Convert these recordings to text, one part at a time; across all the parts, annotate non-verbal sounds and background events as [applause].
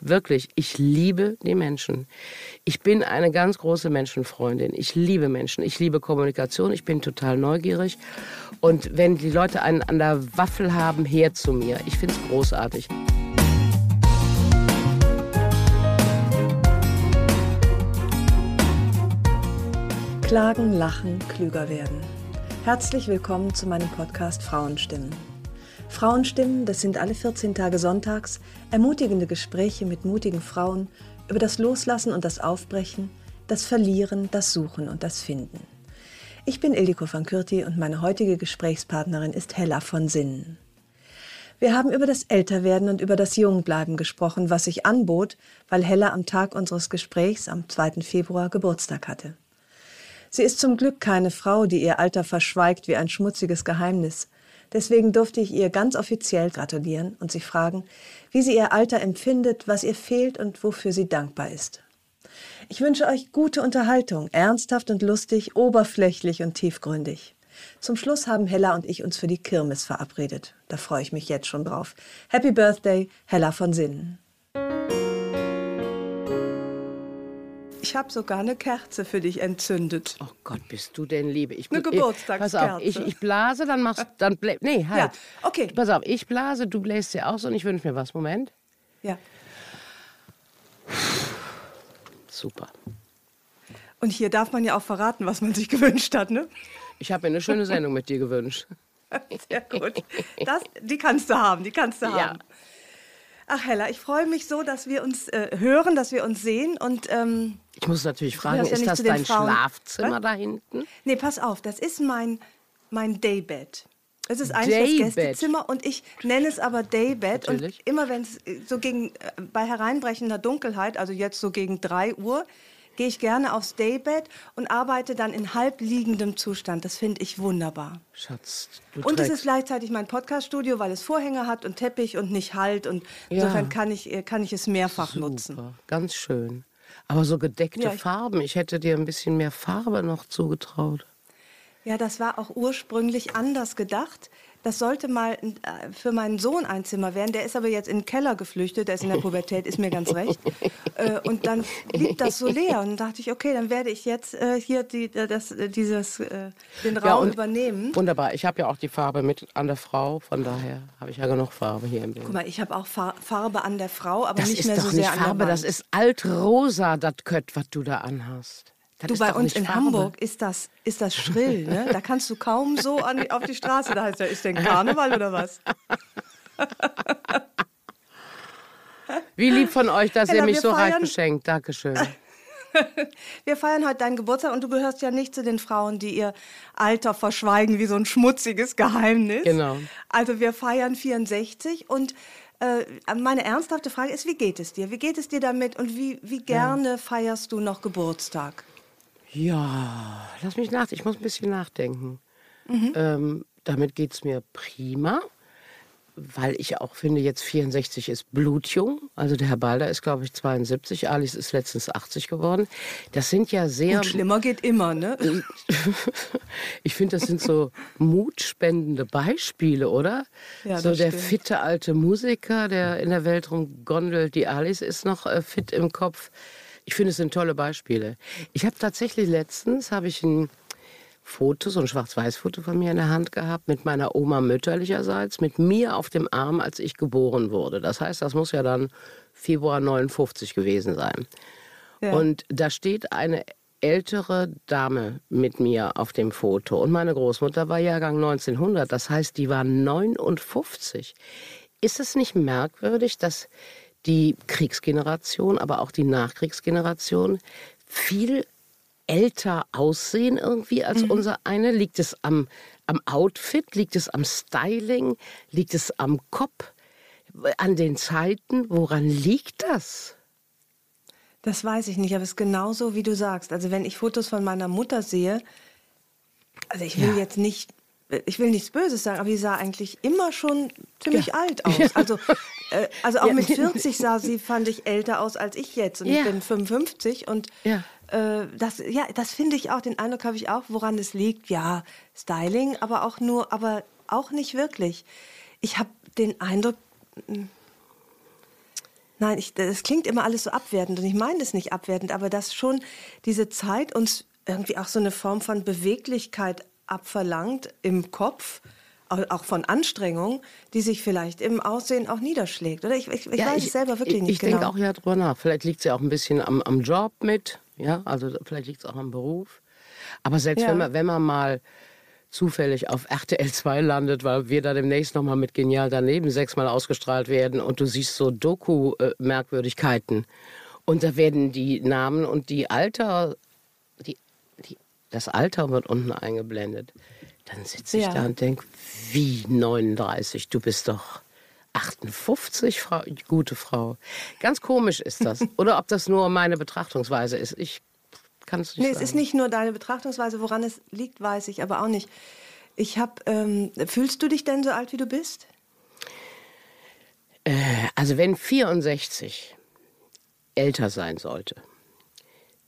Wirklich, ich liebe die Menschen. Ich bin eine ganz große Menschenfreundin. Ich liebe Menschen. Ich liebe Kommunikation. Ich bin total neugierig. Und wenn die Leute einen an der Waffel haben, her zu mir. Ich finde es großartig. Klagen, lachen, klüger werden. Herzlich willkommen zu meinem Podcast Frauenstimmen. Frauenstimmen, das sind alle 14 Tage sonntags ermutigende Gespräche mit mutigen Frauen über das Loslassen und das Aufbrechen, das Verlieren, das Suchen und das Finden. Ich bin Ildiko van Kürti und meine heutige Gesprächspartnerin ist Hella von Sinnen. Wir haben über das Älterwerden und über das Jungbleiben gesprochen, was sich anbot, weil Hella am Tag unseres Gesprächs am 2. Februar Geburtstag hatte. Sie ist zum Glück keine Frau, die ihr Alter verschweigt wie ein schmutziges Geheimnis. Deswegen durfte ich ihr ganz offiziell gratulieren und sie fragen, wie sie ihr Alter empfindet, was ihr fehlt und wofür sie dankbar ist. Ich wünsche euch gute Unterhaltung, ernsthaft und lustig, oberflächlich und tiefgründig. Zum Schluss haben Hella und ich uns für die Kirmes verabredet. Da freue ich mich jetzt schon drauf. Happy Birthday, Hella von Sinnen. Ich habe sogar eine Kerze für dich entzündet. Oh Gott, bist du denn Liebe? Ich, Eine Geburtstagskerze. Pass auf, ich, ich blase, dann machst dann blä, Nee, halt. Ja, okay. Pass auf, ich blase, du bläst ja auch so und ich wünsche mir was. Moment. Ja. Super. Und hier darf man ja auch verraten, was man sich gewünscht hat, ne? Ich habe mir eine schöne Sendung mit dir gewünscht. [laughs] Sehr gut. Das, die kannst du haben, die kannst du Ja. haben. Ach Hella, ich freue mich so, dass wir uns äh, hören, dass wir uns sehen und ähm, Ich muss natürlich fragen, gehörst ja ist das dein Frauen. Schlafzimmer Was? da hinten? nee, pass auf, das ist mein mein Daybed. Es ist eigentlich das. Gästezimmer und ich nenne es aber Daybed und Natürlich. immer wenn es äh, so gegen äh, bei hereinbrechender Dunkelheit, also jetzt so gegen 3 Uhr, gehe ich gerne aufs Daybed und arbeite dann in halbliegendem Zustand. Das finde ich wunderbar. Schatz, du Und es ist gleichzeitig mein Podcaststudio, weil es Vorhänge hat und Teppich und nicht Halt. Und Ja. insofern kann ich, äh, kann ich es mehrfach nutzen. Super, ganz schön. Aber so gedeckte Ja, ich- Farben, ich hätte dir ein bisschen mehr Farbe noch zugetraut. Ja, das war auch ursprünglich anders gedacht. Das sollte mal äh, für meinen Sohn ein Zimmer werden. Der ist aber jetzt in den Keller geflüchtet. Der ist in der Pubertät, ist mir ganz recht. Äh, und dann blieb das so leer. Und dann dachte ich, okay, dann werde ich jetzt äh, hier die, das, dieses, den Raum und- übernehmen. Wunderbar, ich habe ja auch die Farbe mit an der Frau, von daher habe ich ja genug Farbe hier im Bild. Guck mal, ich habe auch Fa Farbe an der Frau, aber Das nicht mehr so sehr an Farbe, der Wand. das ist altrosa, das Kött, was du da anhast. Das Du, bei uns in Farbe. Hamburg ist das, ist das schrill, ne? Da kannst du kaum so an auf die Straße. Da heißt ja, ist denn Karneval oder was? Wie lieb von euch, dass ihr Ella, mich so reich beschenkt. Dankeschön. [laughs] Wir feiern heute deinen Geburtstag und du gehörst ja nicht zu den Frauen, die ihr Alter verschweigen wie so ein schmutziges Geheimnis. Genau. Also wir feiern 64 und äh, meine ernsthafte Frage ist, wie geht es dir? Wie geht es dir damit und wie, wie gerne feierst du noch Geburtstag? Ja, lass mich nach. Ich muss ein bisschen nachdenken. Mhm. Ähm, damit geht es mir prima, weil ich auch finde, jetzt 64 ist blutjung. Also der Herr Balder ist, glaube ich, 72. Alice ist letztens 80 geworden. Das sind ja sehr. Und schlimmer geht immer, ne? [laughs] Ich finde, das sind so mutspendende Beispiele, oder? Ja, so das der stimmt. fitte alte Musiker, der in der Welt rumgondelt. Die Alice ist noch äh, fit im Kopf. Ich finde, es sind tolle Beispiele. Ich habe tatsächlich letztens habe ich ein Foto, so ein Schwarz-Weiß-Foto von mir in der Hand gehabt mit meiner Oma mütterlicherseits, mit mir auf dem Arm, als ich geboren wurde. Das heißt, das muss ja dann Februar 59 gewesen sein. Ja. Und da steht eine ältere Dame mit mir auf dem Foto. Und meine Großmutter war Jahrgang 1900. Das heißt, die war 59. Ist es nicht merkwürdig, dass die Kriegsgeneration, aber auch die Nachkriegsgeneration viel älter aussehen irgendwie als unser eine? Liegt es am, am Outfit? Liegt es am Styling? Liegt es am Kopf? An den Zeiten, woran liegt das? Das weiß ich nicht, aber es ist genauso, wie du sagst. Also wenn ich Fotos von meiner Mutter sehe, also ich will ja. jetzt nicht, ich will nichts Böses sagen, aber die sah eigentlich immer schon ziemlich ja. alt [laughs] aus. Also, äh, also auch ja. mit [laughs] 40 sah sie, fand ich, älter aus als ich jetzt. Und ich bin 55 und äh, das, ja, das finde ich auch, den Eindruck habe ich auch, woran es liegt. Ja, Styling, aber auch nur, aber auch nicht wirklich. Ich habe den Eindruck, hm, Nein, ich, das klingt immer alles so abwertend und ich meine es nicht abwertend, aber dass schon diese Zeit uns irgendwie auch so eine Form von Beweglichkeit abverlangt im Kopf, auch von Anstrengung, die sich vielleicht im Aussehen auch niederschlägt. Oder ich, ich, ich ja, weiß es selber wirklich ich, nicht ich genau. Ich denke auch ja drüber nach. Vielleicht liegt es ja auch ein bisschen am, am Job mit, ja, also vielleicht liegt es auch am Beruf. Aber selbst ja. wenn, man, wenn man mal zufällig auf RTL 2 landet, weil wir da demnächst nochmal mit Genial daneben sechsmal ausgestrahlt werden und du siehst so Doku-Merkwürdigkeiten. Und da werden die Namen und die Alter, die, die, das Alter wird unten eingeblendet. Dann sitze ich ja. da und denke, wie 39, du bist doch 58, Frau, gute Frau. Ganz komisch ist das. [laughs] Oder ob das nur meine Betrachtungsweise ist. Ich kannst du nicht Nee, sagen. es ist nicht nur deine Betrachtungsweise, woran es liegt, weiß ich aber auch nicht. Ich habe, ähm, fühlst du dich denn so alt, wie du bist? Äh, also wenn 64 älter sein sollte,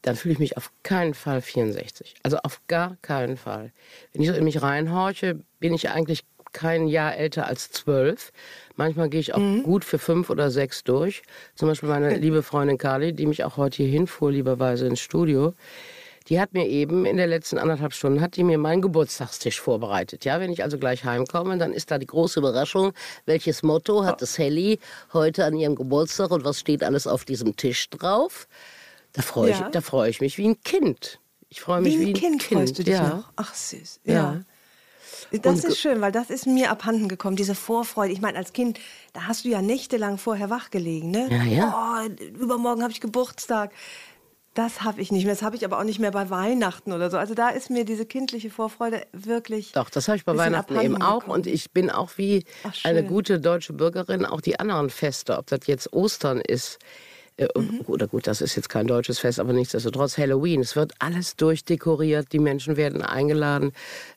dann fühle ich mich auf keinen Fall 64. Also auf gar keinen Fall. Wenn ich so in mich reinhorche, bin ich eigentlich kein Jahr älter als zwölf. Manchmal gehe ich auch mhm. gut für fünf oder sechs durch. Zum Beispiel meine liebe Freundin Carly, die mich auch heute hier hinfuhr, lieberweise ins Studio. Die hat mir eben in der letzten anderthalb Stunden hat die mir meinen Geburtstagstisch vorbereitet. Ja, wenn ich also gleich heimkomme, dann ist da die große Überraschung. Welches Motto hat das Helly heute an ihrem Geburtstag und was steht alles auf diesem Tisch drauf? Da freue ja. ich, da ich mich wie ein Kind. Ich freue mich wie ein, wie ein Kind. kind. Freust du dich ja. noch? Ach süß. ja. ja. Das ist schön, weil das ist mir abhanden gekommen, diese Vorfreude. Ich meine, als Kind, da hast du ja nächtelang vorher wachgelegen, ne? Ja, ja. Oh, übermorgen habe ich Geburtstag. Das habe ich nicht mehr. Das habe ich aber auch nicht mehr bei Weihnachten oder so. Also da ist mir diese kindliche Vorfreude wirklich. Doch, das habe ich bei Weihnachten eben auch. Gekommen. Und ich bin auch wie Ach, eine gute deutsche Bürgerin auch die anderen Feste, ob das jetzt Ostern ist mhm. Oder gut, das ist jetzt kein deutsches Fest, aber nichtsdestotrotz Halloween. Es wird alles durchdekoriert, die Menschen werden eingeladen.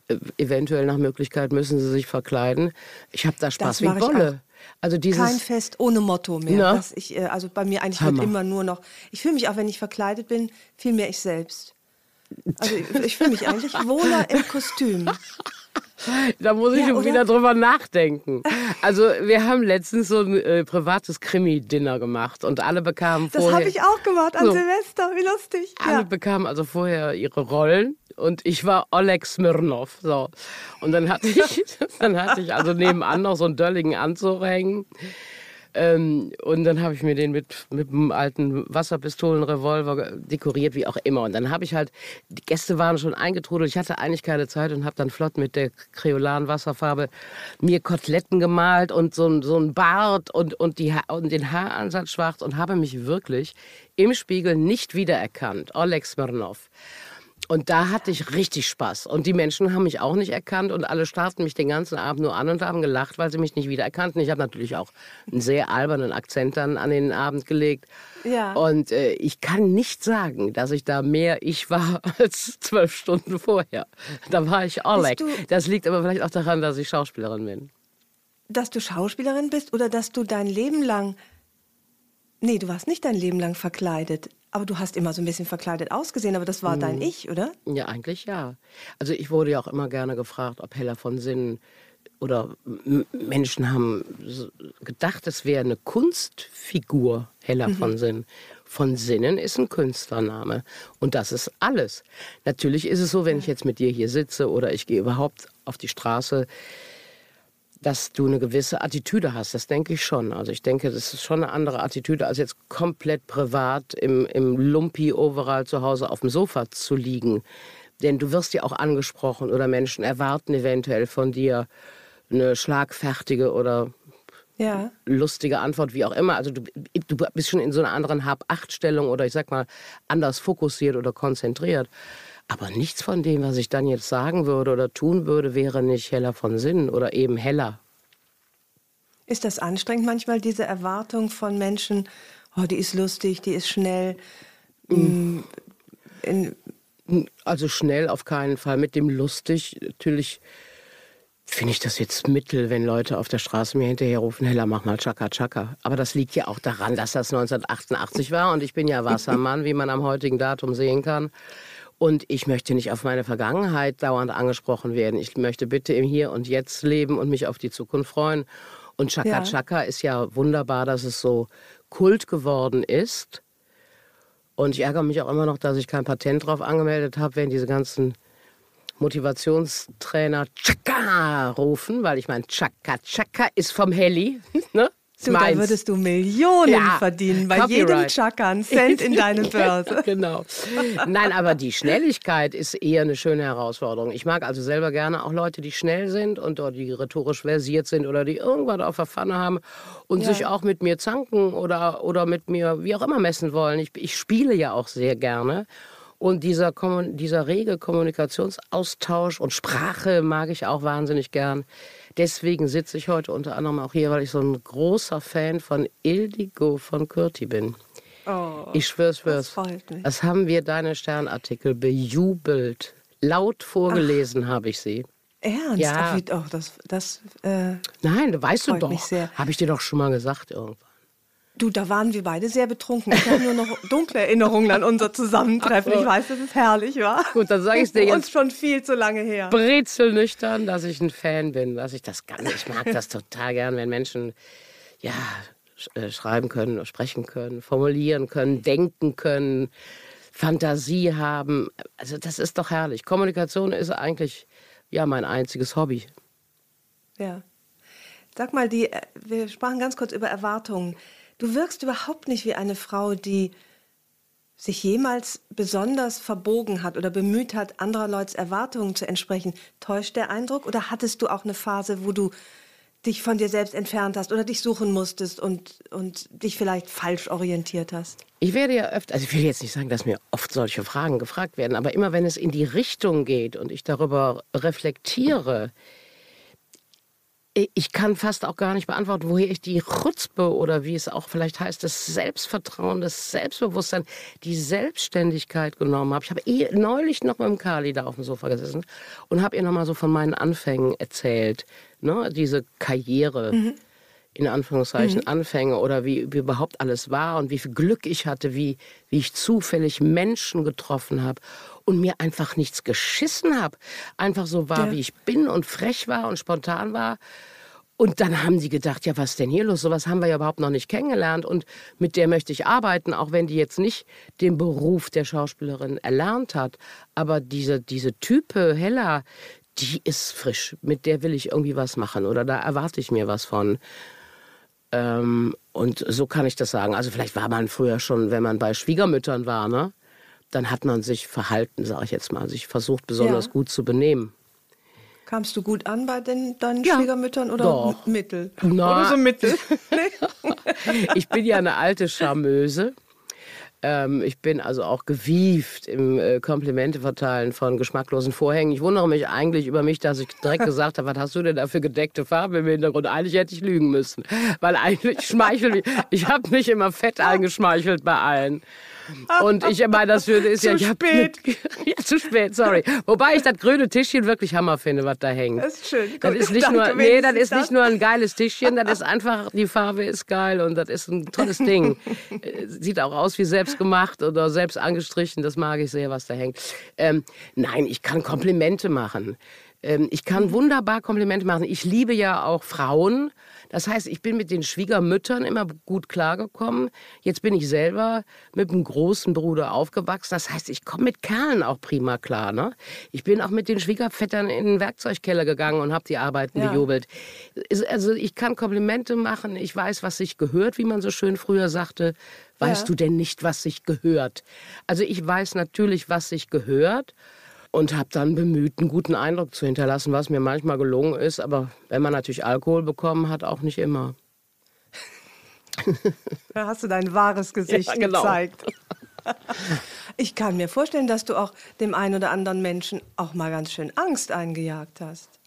Äh, eventuell nach Möglichkeit müssen sie sich verkleiden. Ich habe da Spaß wie Bolle. Also dieses Kein Fest ohne Motto mehr. Ich, äh, also bei mir eigentlich Hammer. wird immer nur noch. Ich fühle mich auch, wenn ich verkleidet bin, viel mehr ich selbst. Also ich, ich fühle mich eigentlich wohler im Kostüm. [laughs] Da muss ich ja, schon wieder drüber nachdenken. Also wir haben letztens so ein äh, privates Krimi-Dinner gemacht und alle bekamen vorher... Das habe ich auch gemacht an so, Silvester, wie lustig. Alle ja. bekamen also vorher ihre Rollen und ich war Oleg Smirnov. So. Und dann hatte ich, [laughs] dann hatte ich also nebenan noch so einen dölligen Anzug hängen ähm, und dann habe ich mir den mit, mit einem alten Wasserpistolenrevolver dekoriert, wie auch immer. Und dann habe ich halt, die Gäste waren schon eingetrudelt, ich hatte eigentlich keine Zeit und habe dann flott mit der kreolaren Wasserfarbe mir Koteletten gemalt und so, so ein Bart und, und, die, und den Haaransatz schwarz und habe mich wirklich im Spiegel nicht wiedererkannt. Oleg Smirnov. Und da hatte ich richtig Spaß. Und die Menschen haben mich auch nicht erkannt und alle starrten mich den ganzen Abend nur an und haben gelacht, weil sie mich nicht wiedererkannten. Ich habe natürlich auch einen sehr albernen Akzent dann an den Abend gelegt. Ja. Und äh, ich kann nicht sagen, dass ich da mehr ich war [laughs] als zwölf Stunden vorher. Da war ich Oleg. Das liegt aber vielleicht auch daran, dass ich Schauspielerin bin. Dass du Schauspielerin bist oder dass du dein Leben lang Nee, du warst nicht dein Leben lang verkleidet. Aber du hast immer so ein bisschen verkleidet ausgesehen, aber das war hm. dein Ich, oder? Ja, eigentlich ja. Also ich wurde ja auch immer gerne gefragt, ob Hella von Sinnen oder Menschen haben gedacht, es wäre eine Kunstfigur, Hella mhm. von Sinnen. Von Sinnen ist ein Künstlername. Und das ist alles. Natürlich ist es so, wenn ich jetzt mit dir hier sitze oder ich gehe überhaupt auf die Straße, dass du eine gewisse Attitüde hast. Das denke ich schon. Also ich denke, das ist schon eine andere Attitüde, als jetzt komplett privat im, im Lumpi-Overall zu Hause auf dem Sofa zu liegen. Denn du wirst ja auch angesprochen oder Menschen erwarten eventuell von dir eine schlagfertige oder ja. lustige Antwort, wie auch immer. Also du, du bist schon in so einer anderen Hab-Acht-Stellung oder ich sag mal anders fokussiert oder konzentriert. Aber nichts von dem, was ich dann jetzt sagen würde oder tun würde, wäre nicht heller von Sinn oder eben heller. Ist das anstrengend manchmal, diese Erwartung von Menschen, oh, die ist lustig, die ist schnell? Mhm. Also schnell auf keinen Fall. Mit dem lustig natürlich finde ich das jetzt mittel, wenn Leute auf der Straße mir hinterherrufen, Hella, mach mal Chaka Chaka. Aber das liegt ja auch daran, dass das 1988 war und ich bin ja Wassermann, wie man am heutigen Datum sehen kann. Und ich möchte nicht auf meine Vergangenheit dauernd angesprochen werden. Ich möchte bitte im Hier und Jetzt leben und mich auf die Zukunft freuen. Und Chaka ja. Chaka ist ja wunderbar, dass es so Kult geworden ist. Und ich ärgere mich auch immer noch, dass ich kein Patent drauf angemeldet habe, wenn diese ganzen Motivationstrainer Chaka rufen, weil ich meine, Chaka Chaka ist vom Heli. [laughs] Ne? Du, da würdest du Millionen ja, verdienen bei Copyright. jedem Chaka, einen Cent in deine [laughs] Börse. genau. Nein, aber die Schnelligkeit ist eher eine schöne Herausforderung. Ich mag also selber gerne auch Leute, die schnell sind und oder die rhetorisch versiert sind oder die irgendwas auf der Pfanne haben und ja. sich auch mit mir zanken oder, oder mit mir wie auch immer messen wollen. Ich, ich spiele ja auch sehr gerne. Und dieser, dieser rege Kommunikationsaustausch und Sprache mag ich auch wahnsinnig gern. Deswegen sitze ich heute unter anderem auch hier, weil ich so ein großer Fan von Ildigo von Kürti bin. Oh, ich schwör's, schwör's. Das, das haben wir deine Sternartikel bejubelt. Laut vorgelesen habe ich sie. Ernst? Ja. Ach, wie, oh, das, das, äh, Nein, weißt du doch. Habe ich dir doch schon mal gesagt irgendwann. Du, da waren wir beide sehr betrunken. Ich habe nur noch [laughs] dunkle Erinnerungen an unser Zusammentreffen. Ich weiß, dass es herrlich war. Gut, dann sage ich dir jetzt. Uns schon viel zu lange her. Brezelnüchtern, dass ich ein Fan bin, dass ich das kann. Ich mag das total gern, wenn Menschen ja äh, schreiben können, sprechen können, formulieren können, denken können, Fantasie haben. Also das ist doch herrlich. Kommunikation ist eigentlich ja mein einziges Hobby. Ja. Sag mal, die, äh, wir sprachen ganz kurz über Erwartungen. Du wirkst überhaupt nicht wie eine Frau, die sich jemals besonders verbogen hat oder bemüht hat, anderer Leute Erwartungen zu entsprechen. Täuscht der Eindruck? Oder hattest du auch eine Phase, wo du dich von dir selbst entfernt hast oder dich suchen musstest und, und dich vielleicht falsch orientiert hast? Ich werde ja öfter, also ich will jetzt nicht sagen, dass mir oft solche Fragen gefragt werden, aber immer wenn es in die Richtung geht und ich darüber reflektiere, ich kann fast auch gar nicht beantworten, woher ich die Chutzpe oder wie es auch vielleicht heißt, das Selbstvertrauen, das Selbstbewusstsein, die Selbstständigkeit genommen habe. Ich habe eh neulich noch mit dem Kali da auf dem Sofa gesessen und habe ihr noch mal so von meinen Anfängen erzählt. Ne? Diese Karriere, mhm. in Anführungszeichen, mhm. Anfänge oder wie, wie überhaupt alles war und wie viel Glück ich hatte, wie, wie ich zufällig Menschen getroffen habe und mir einfach nichts geschissen habe. Einfach so war, ja. wie ich bin und frech war und spontan war. Und dann haben sie gedacht, ja, was denn hier los? Sowas haben wir ja überhaupt noch nicht kennengelernt und mit der möchte ich arbeiten, auch wenn die jetzt nicht den Beruf der Schauspielerin erlernt hat. Aber diese, diese Type Hella, die ist frisch. Mit der will ich irgendwie was machen oder da erwarte ich mir was von. Ähm, und so kann ich das sagen. Also vielleicht war man früher schon, wenn man bei Schwiegermüttern war, ne? Dann hat man sich verhalten, sage ich jetzt mal, sich versucht besonders ja. gut zu benehmen. Kamst du gut an bei den, deinen ja, Schwiegermüttern oder doch. mittel? Na, oder so mittel? [laughs] ich bin ja eine alte Charmeuse. Ähm, ich bin also auch gewieft im äh, Komplimente verteilen von geschmacklosen Vorhängen. Ich wundere mich eigentlich über mich, dass ich direkt [laughs] gesagt habe, was hast du denn da für gedeckte Farbe im Hintergrund? Eigentlich hätte ich lügen müssen, weil eigentlich schmeichel ich, ich habe mich immer fett eingeschmeichelt bei allen. Und ich meine, das würde ist ja ich spät. [laughs] ja, zu spät, sorry. Wobei ich das grüne Tischchen wirklich Hammer finde, was da hängt. Das ist schön. Das ist nicht nur, nee, das ist nicht nur ein geiles Tischchen, das ist einfach, die Farbe ist geil und das ist ein tolles Ding. [laughs] Äh, sieht auch aus wie selbst gemacht oder selbst angestrichen, das mag ich sehr, was da hängt. Ähm, nein, ich kann Komplimente machen. Ähm, ich kann wunderbar Komplimente machen. Ich liebe ja auch Frauen. Das heißt, ich bin mit den Schwiegermüttern immer gut klargekommen. Jetzt bin ich selber mit einem großen Bruder aufgewachsen. Das heißt, ich komme mit Kerlen auch prima klar. Ne? Ich bin auch mit den Schwiegervettern in den Werkzeugkeller gegangen und habe die Arbeiten ja. bejubelt. Also ich kann Komplimente machen. Ich weiß, was sich gehört, wie man so schön früher sagte. Weißt ja. du denn nicht, was sich gehört? Also ich weiß natürlich, was sich gehört und habe dann bemüht, einen guten Eindruck zu hinterlassen, was mir manchmal gelungen ist. Aber wenn man natürlich Alkohol bekommen hat, auch nicht immer. Da hast du dein wahres Gesicht [laughs] ja, genau. gezeigt. [laughs] Ich kann mir vorstellen, dass du auch dem einen oder anderen Menschen auch mal ganz schön Angst eingejagt hast.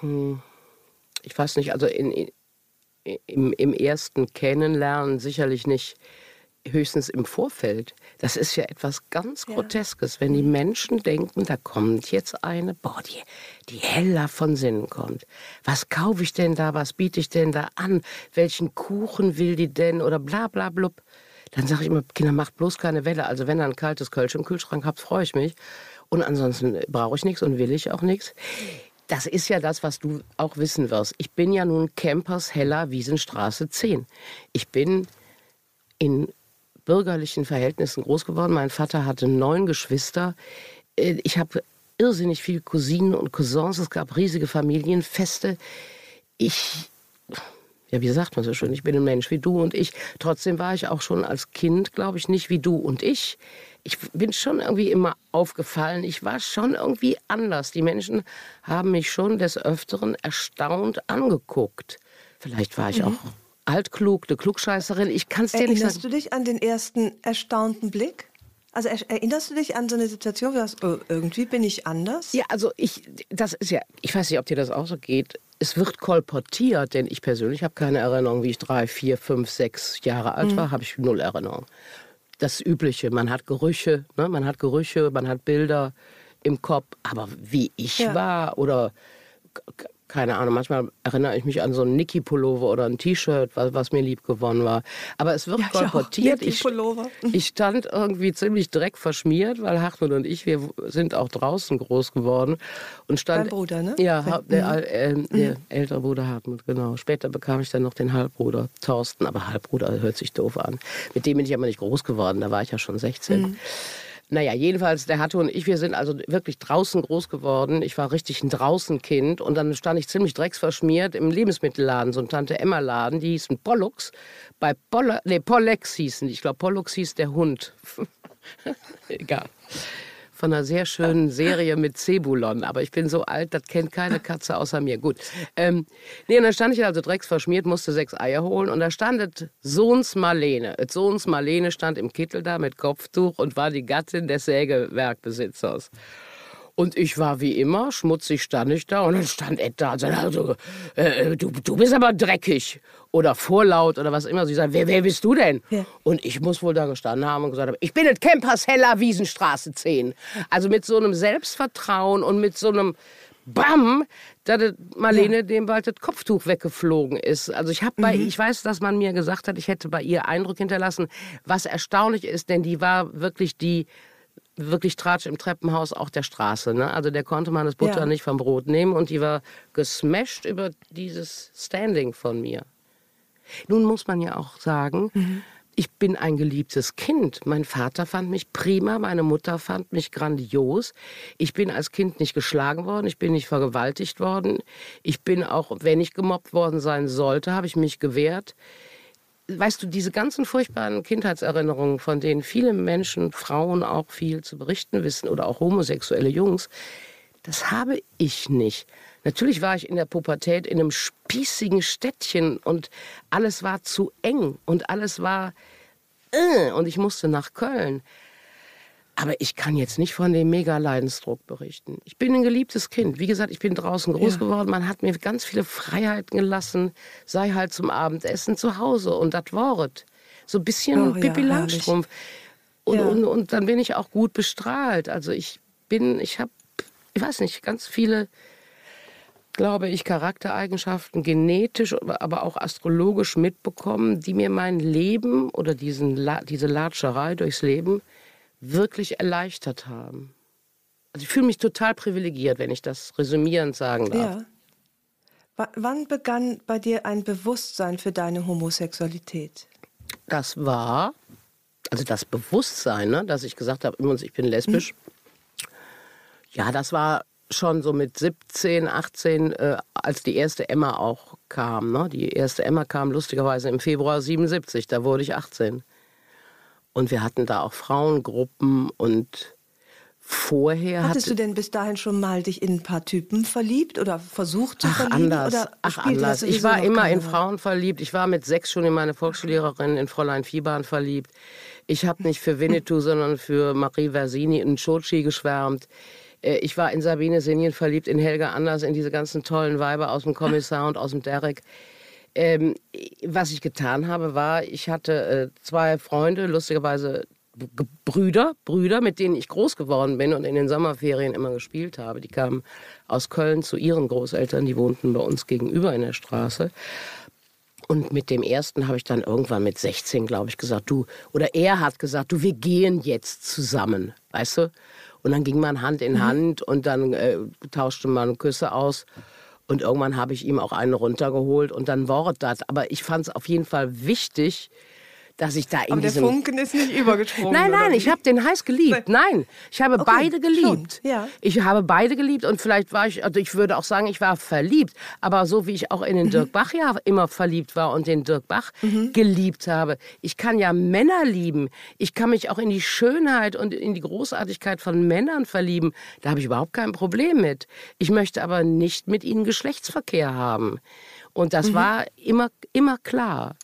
Hm. ich weiß nicht, also in, in, im, im ersten Kennenlernen sicherlich nicht höchstens im Vorfeld. Das ist ja etwas ganz Groteskes, wenn die Menschen denken, da kommt jetzt eine, boah, die, die heller von Sinnen kommt. Was kaufe ich denn da? Was biete ich denn da an? Welchen Kuchen will die denn? Oder bla bla blub. Dann sage ich immer, Kinder, macht bloß keine Welle. Also wenn ihr ein kaltes Kölsch im Kühlschrank habt, freue ich mich. Und ansonsten brauche ich nichts und will ich auch nichts. Das ist ja das, was du auch wissen wirst. Ich bin ja nun Campers Heller Wiesenstraße 10. Ich bin in bürgerlichen Verhältnissen groß geworden. Mein Vater hatte neun Geschwister. Äh, ich habe irrsinnig viele Cousinen und Cousins. Es gab riesige Familienfeste. Ich, ja, wie sagt man so schön, ich bin ein Mensch wie du und ich. Trotzdem war ich auch schon als Kind, glaube ich, nicht wie du und ich. Ich bin schon irgendwie immer aufgefallen. Ich war schon irgendwie anders. Die Menschen haben mich schon des Öfteren erstaunt angeguckt. Vielleicht war ich mhm. auch altklug, eine Klugscheißerin. Ich kann es dir nicht sagen. Erinnerst du dich an den ersten erstaunten Blick? Also erinnerst du dich an so eine Situation, wo du sagst, oh, irgendwie bin ich anders? Ja, also ich, das ist ja, ich weiß nicht, ob dir das auch so geht. Es wird kolportiert, denn ich persönlich habe keine Erinnerung, wie ich drei, vier, fünf, sechs Jahre alt mhm. war, habe ich null Erinnerung. Das Übliche, man hat Gerüche, ne? man hat Gerüche, man hat Bilder im Kopf, aber wie ich ja. war oder keine Ahnung, manchmal erinnere ich mich an so einen Niki-Pullover oder ein T-Shirt, was, was, mir lieb gewonnen war. Aber es wird ja, kolportiert. Ich, mhm. ich, stand irgendwie ziemlich dreckverschmiert, weil Hartmut und ich, wir sind auch draußen groß geworden. Und stand, Dein Bruder, ne? Ja, der, äh, der mhm. ältere Bruder Hartmut, genau. Später bekam ich dann noch den Halbbruder Thorsten, aber Halbbruder hört sich doof an. Mit dem bin ich aber nicht groß geworden, da war ich ja schon 16. Mhm. Naja, jedenfalls, der Hatte und ich, wir sind also wirklich draußen groß geworden. Ich war richtig ein Draußenkind. Und dann stand ich ziemlich drecksverschmiert im Lebensmittelladen, so ein Tante-Emma-Laden, die hießen Pollux. Bei Poll nee, Pollex hießen die. Ich glaube, Pollux hieß der Hund. [laughs] Egal von einer sehr schönen Serie mit Zebulon. Aber ich bin so alt, das kennt keine Katze außer mir. Gut. Ähm, nee, und dann stand ich also drecksverschmiert, musste sechs Eier holen. Und da stand Sohns Marlene. Sohns Marlene stand im Kittel da mit Kopftuch und war die Gattin des Sägewerkbesitzers. Und ich war wie immer, schmutzig stand ich da und dann stand Ed da und sagte, also, äh, du, du bist aber dreckig oder vorlaut oder was immer. Sie sagt, wer, wer bist du denn? Ja. Und ich muss wohl da gestanden haben und gesagt haben, ich bin in Campers Heller Wiesenstraße 10. Also mit so einem Selbstvertrauen und mit so einem Bam, da Marlene ja. dem bald das Kopftuch weggeflogen ist. Also ich habe bei, mhm. ich weiß, dass man mir gesagt hat, ich hätte bei ihr Eindruck hinterlassen, was erstaunlich ist, denn die war wirklich die wirklich Tratsch im Treppenhaus auch der Straße. Ne? Also der konnte man das Butter ja. nicht vom Brot nehmen und die war gesmashed über dieses Standing von mir. Nun muss man ja auch sagen, mhm. ich bin ein geliebtes Kind. Mein Vater fand mich prima, meine Mutter fand mich grandios. Ich bin als Kind nicht geschlagen worden, ich bin nicht vergewaltigt worden. Ich bin auch, wenn ich gemobbt worden sein sollte, habe ich mich gewehrt weißt du, diese ganzen furchtbaren Kindheitserinnerungen, von denen viele Menschen, Frauen auch viel zu berichten wissen oder auch homosexuelle Jungs, das habe ich nicht. Natürlich war ich in der Pubertät in einem spießigen Städtchen und alles war zu eng und alles war äh, und ich musste nach Köln. Aber ich kann jetzt nicht von dem Mega-Leidensdruck berichten. Ich bin ein geliebtes Kind. Wie gesagt, ich bin draußen groß ja. geworden. Man hat mir ganz viele Freiheiten gelassen. Sei halt zum Abendessen zu Hause und das Wort. So ein bisschen oh, Pippi ja, Langstrumpf. Und, ja. und, und dann bin ich auch gut bestrahlt. Also ich bin, ich habe, ich weiß nicht, ganz viele, glaube ich, Charaktereigenschaften genetisch, aber auch astrologisch mitbekommen, die mir mein Leben oder diesen, diese Latscherei durchs Leben wirklich erleichtert haben. Also ich fühle mich total privilegiert, wenn ich das resümierend sagen darf. Ja. Wann begann bei dir ein Bewusstsein für deine Homosexualität? Das war, also das Bewusstsein, ne, dass ich gesagt habe, übrigens, ich bin lesbisch. Hm. Ja, das war schon so mit 17, 18, äh, als die erste Emma auch kam. Ne? Die erste Emma kam lustigerweise im Februar 77, da wurde ich 18. Und wir hatten da auch Frauengruppen und vorher Hattest du denn bis dahin schon mal dich in ein paar Typen verliebt oder versucht zu Ach, verlieben? Anders. Oder Ach, anders. Ich war immer in Frauen verliebt. Ich war mit sechs schon in meine Volksschullehrerin, in Fräulein Fiebahn verliebt. Ich habe nicht für Winnetou, sondern für Marie Versini in Chochi geschwärmt. Äh, ich war in Sabine Sinjen verliebt, in Helga Anders, in diese ganzen tollen Weiber aus dem Kommissar und aus dem Derek. Ähm, was ich getan habe, war, ich hatte äh, zwei Freunde, lustigerweise Brüder, Brüder, mit denen ich groß geworden bin und in den Sommerferien immer gespielt habe. Die kamen aus Köln zu ihren Großeltern, die wohnten bei uns gegenüber in der Straße. Und mit dem ersten habe ich dann irgendwann mit 16, glaube ich, gesagt, du, oder er hat gesagt, du, wir gehen jetzt zusammen, weißt du? Und dann ging man Hand in mhm. Hand und dann äh, tauschte man Küsse aus. Und irgendwann habe ich ihm auch einen runtergeholt und dann Wort das. Aber ich fand es auf jeden Fall wichtig, dass ich da in Aber der Funken ist nicht übergesprungen. nein, nein, ich habe den heiß geliebt. Nein, ich habe okay, beide geliebt. Ja. Ich habe beide geliebt und vielleicht war ich, also ich würde auch sagen, ich war verliebt. Aber so wie ich auch in den mhm. Dirk Bach ja immer verliebt war und den Dirk Bach mhm. geliebt habe. Ich kann ja Männer lieben. Ich kann mich auch in die Schönheit und in die Großartigkeit von Männern verlieben. Da habe ich überhaupt kein Problem mit. Ich möchte aber nicht mit ihnen Geschlechtsverkehr haben. Und das mhm. war immer, immer klar.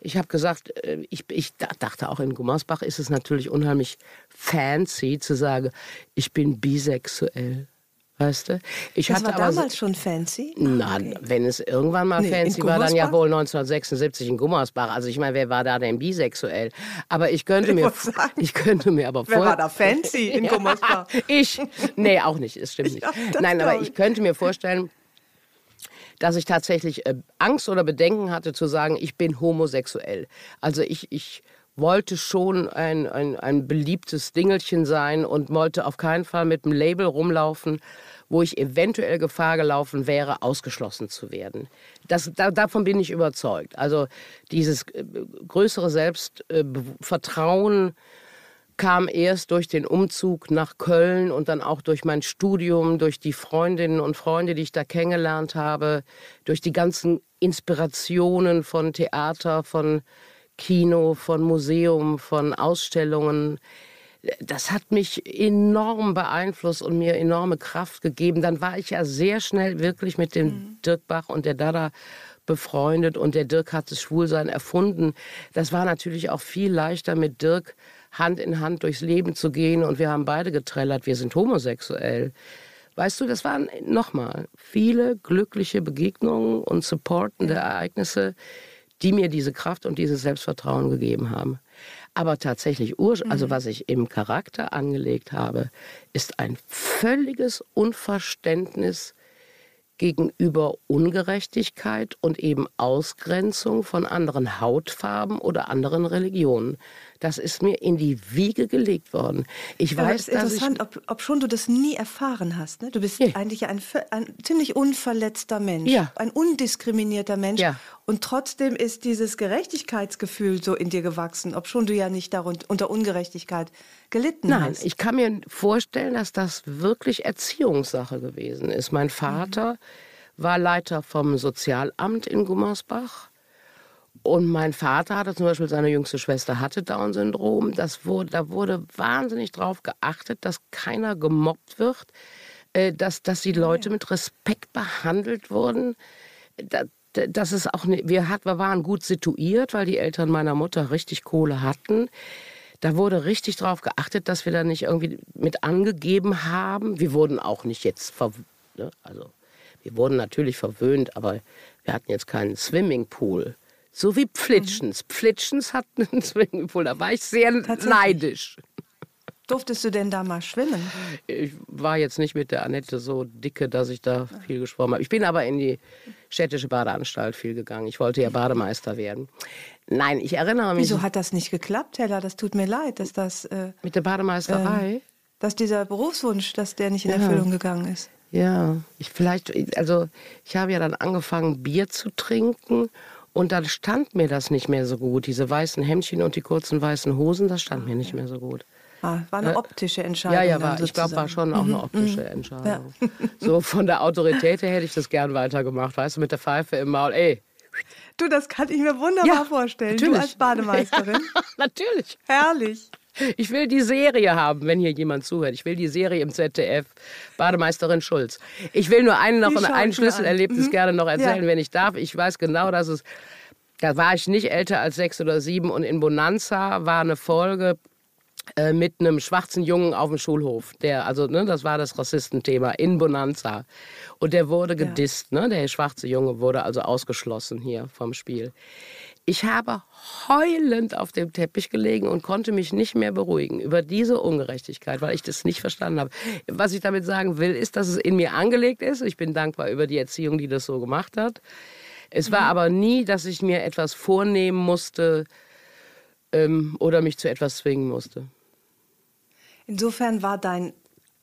Ich habe gesagt, äh, ich, ich, dachte auch in Gummersbach ist es natürlich unheimlich fancy zu sagen, ich bin bisexuell. Weißt du? Ich das hatte war damals schon fancy? Na, okay. wenn es irgendwann mal nee, fancy war, dann ja wohl 1976 in Gummersbach. Also ich meine, wer war da denn bisexuell? Aber ich könnte ich mir, [laughs] ich könnte mir aber Wer war da fancy in [laughs] Gummersbach? ich, nee, auch nicht, es stimmt [laughs] nicht. Ja, Nein, aber ich könnte mir vorstellen, dass ich tatsächlich äh, Angst oder Bedenken hatte zu sagen, ich bin homosexuell. Also ich, ich wollte schon ein, ein, ein beliebtes Dingelchen sein und wollte auf keinen Fall mit einem Label rumlaufen, wo ich eventuell Gefahr gelaufen wäre, ausgeschlossen zu werden. Das, da, davon bin ich überzeugt. Also dieses äh, größere Selbstvertrauen, äh, kam erst durch den Umzug nach Köln und dann auch durch mein Studium, durch die Freundinnen und Freunde, die ich da kennengelernt habe, durch die ganzen Inspirationen von Theater, von Kino, von Museum, von Ausstellungen. Das hat mich enorm beeinflusst und mir enorme Kraft gegeben. Dann war ich ja sehr schnell wirklich mit dem mhm. Dirk Bach und der Dada befreundet und der Dirk hat das Schwulsein erfunden. Das war natürlich auch viel leichter mit Dirk Hand in Hand durchs Leben zu gehen und wir haben beide getrellert, wir sind homosexuell. Weißt du, das waren nochmal viele glückliche Begegnungen und supportende Ereignisse, die mir diese Kraft und dieses Selbstvertrauen gegeben haben. Aber tatsächlich, also mhm. was ich im Charakter angelegt habe, ist ein völliges Unverständnis gegenüber Ungerechtigkeit und eben Ausgrenzung von anderen Hautfarben oder anderen Religionen. Das ist mir in die Wiege gelegt worden. Ich ja, weiß, das ist interessant, ob, ob, schon du das nie erfahren hast. Ne? Du bist ja. eigentlich ein, ein, ziemlich unverletzter Mensch, ja. ein undiskriminierter Mensch. Ja. Und trotzdem ist dieses Gerechtigkeitsgefühl so in dir gewachsen, ob schon du ja nicht darunter, unter Ungerechtigkeit gelitten Nein, hast. Nein, ich kann mir vorstellen, dass das wirklich Erziehungssache gewesen ist. Mein Vater mhm. war Leiter vom Sozialamt in Gummersbach und mein Vater hatte zum Beispiel, seine jüngste Schwester hatte Down-Syndrom. wurde, da wurde wahnsinnig darauf geachtet, dass keiner gemobbt wird, äh, dass, dass die Leute mit Respekt behandelt wurden. Das ist auch, wir, hat, wir waren gut situiert, weil die Eltern meiner Mutter richtig Kohle hatten. Da wurde richtig darauf geachtet, dass wir da nicht irgendwie mit angegeben haben. Wir wurden auch nicht jetzt, ne? also wir wurden natürlich verwöhnt, aber wir hatten jetzt keinen Swimmingpool. So wie Pflitschens. Mhm. Pflitschens hat [laughs] einen Swimmingpool, da war ich sehr neidisch. Durftest du denn da mal schwimmen? Ich war jetzt nicht mit der Annette so dicke, dass ich da viel geschwommen habe. Ich bin aber in die städtische Badeanstalt viel gegangen. Ich wollte ja Bademeister werden. Nein, ich erinnere mich. Wieso hat das nicht geklappt, Hella? Das tut mir leid, dass das. Äh, mit der Bademeisterei? Äh, dass dieser Berufswunsch, dass der nicht in ja. Erfüllung gegangen ist. Ja, ich vielleicht, also ich habe ja dann angefangen, Bier zu trinken und dann stand mir das nicht mehr so gut. Diese weißen Hemdchen und die kurzen weißen Hosen, das stand mir nicht mehr so gut. Ah, war eine äh, optische Entscheidung. Ja, ja, war, ich glaube, war schon auch eine mhm, optische mhm. Entscheidung. Ja. [laughs] So von der Autorität her hätte ich das gern weitergemacht, weißt du, mit der Pfeife im Maul. Ey, Du, das kann ich mir wunderbar ja, vorstellen. Natürlich. Du als Bademeisterin. [laughs] Ja, natürlich. Herrlich. Ich will die Serie haben, wenn hier jemand zuhört. Ich will die Serie im ZDF. Bademeisterin Schulz. Ich will nur einen, noch, ein Schlüsselerlebnis mhm. gerne noch erzählen, ja. wenn ich darf. Ich weiß genau, dass es. Da war ich nicht älter als sechs oder sieben und in Bonanza war eine Folge, äh, mit einem schwarzen Jungen auf dem Schulhof. Der, also, ne, das war das Rassistenthema in Bonanza. Und der wurde gedisst, ne? Der schwarze Junge wurde also ausgeschlossen hier vom Spiel. Ich habe heulend auf dem Teppich gelegen und konnte mich nicht mehr beruhigen über diese Ungerechtigkeit, weil ich das nicht verstanden habe. Was ich damit sagen will, ist, dass es in mir angelegt ist. Ich bin dankbar über die Erziehung, die das so gemacht hat. Es war mhm. aber nie, dass ich mir etwas vornehmen musste ähm, oder mich zu etwas zwingen musste. Insofern war dein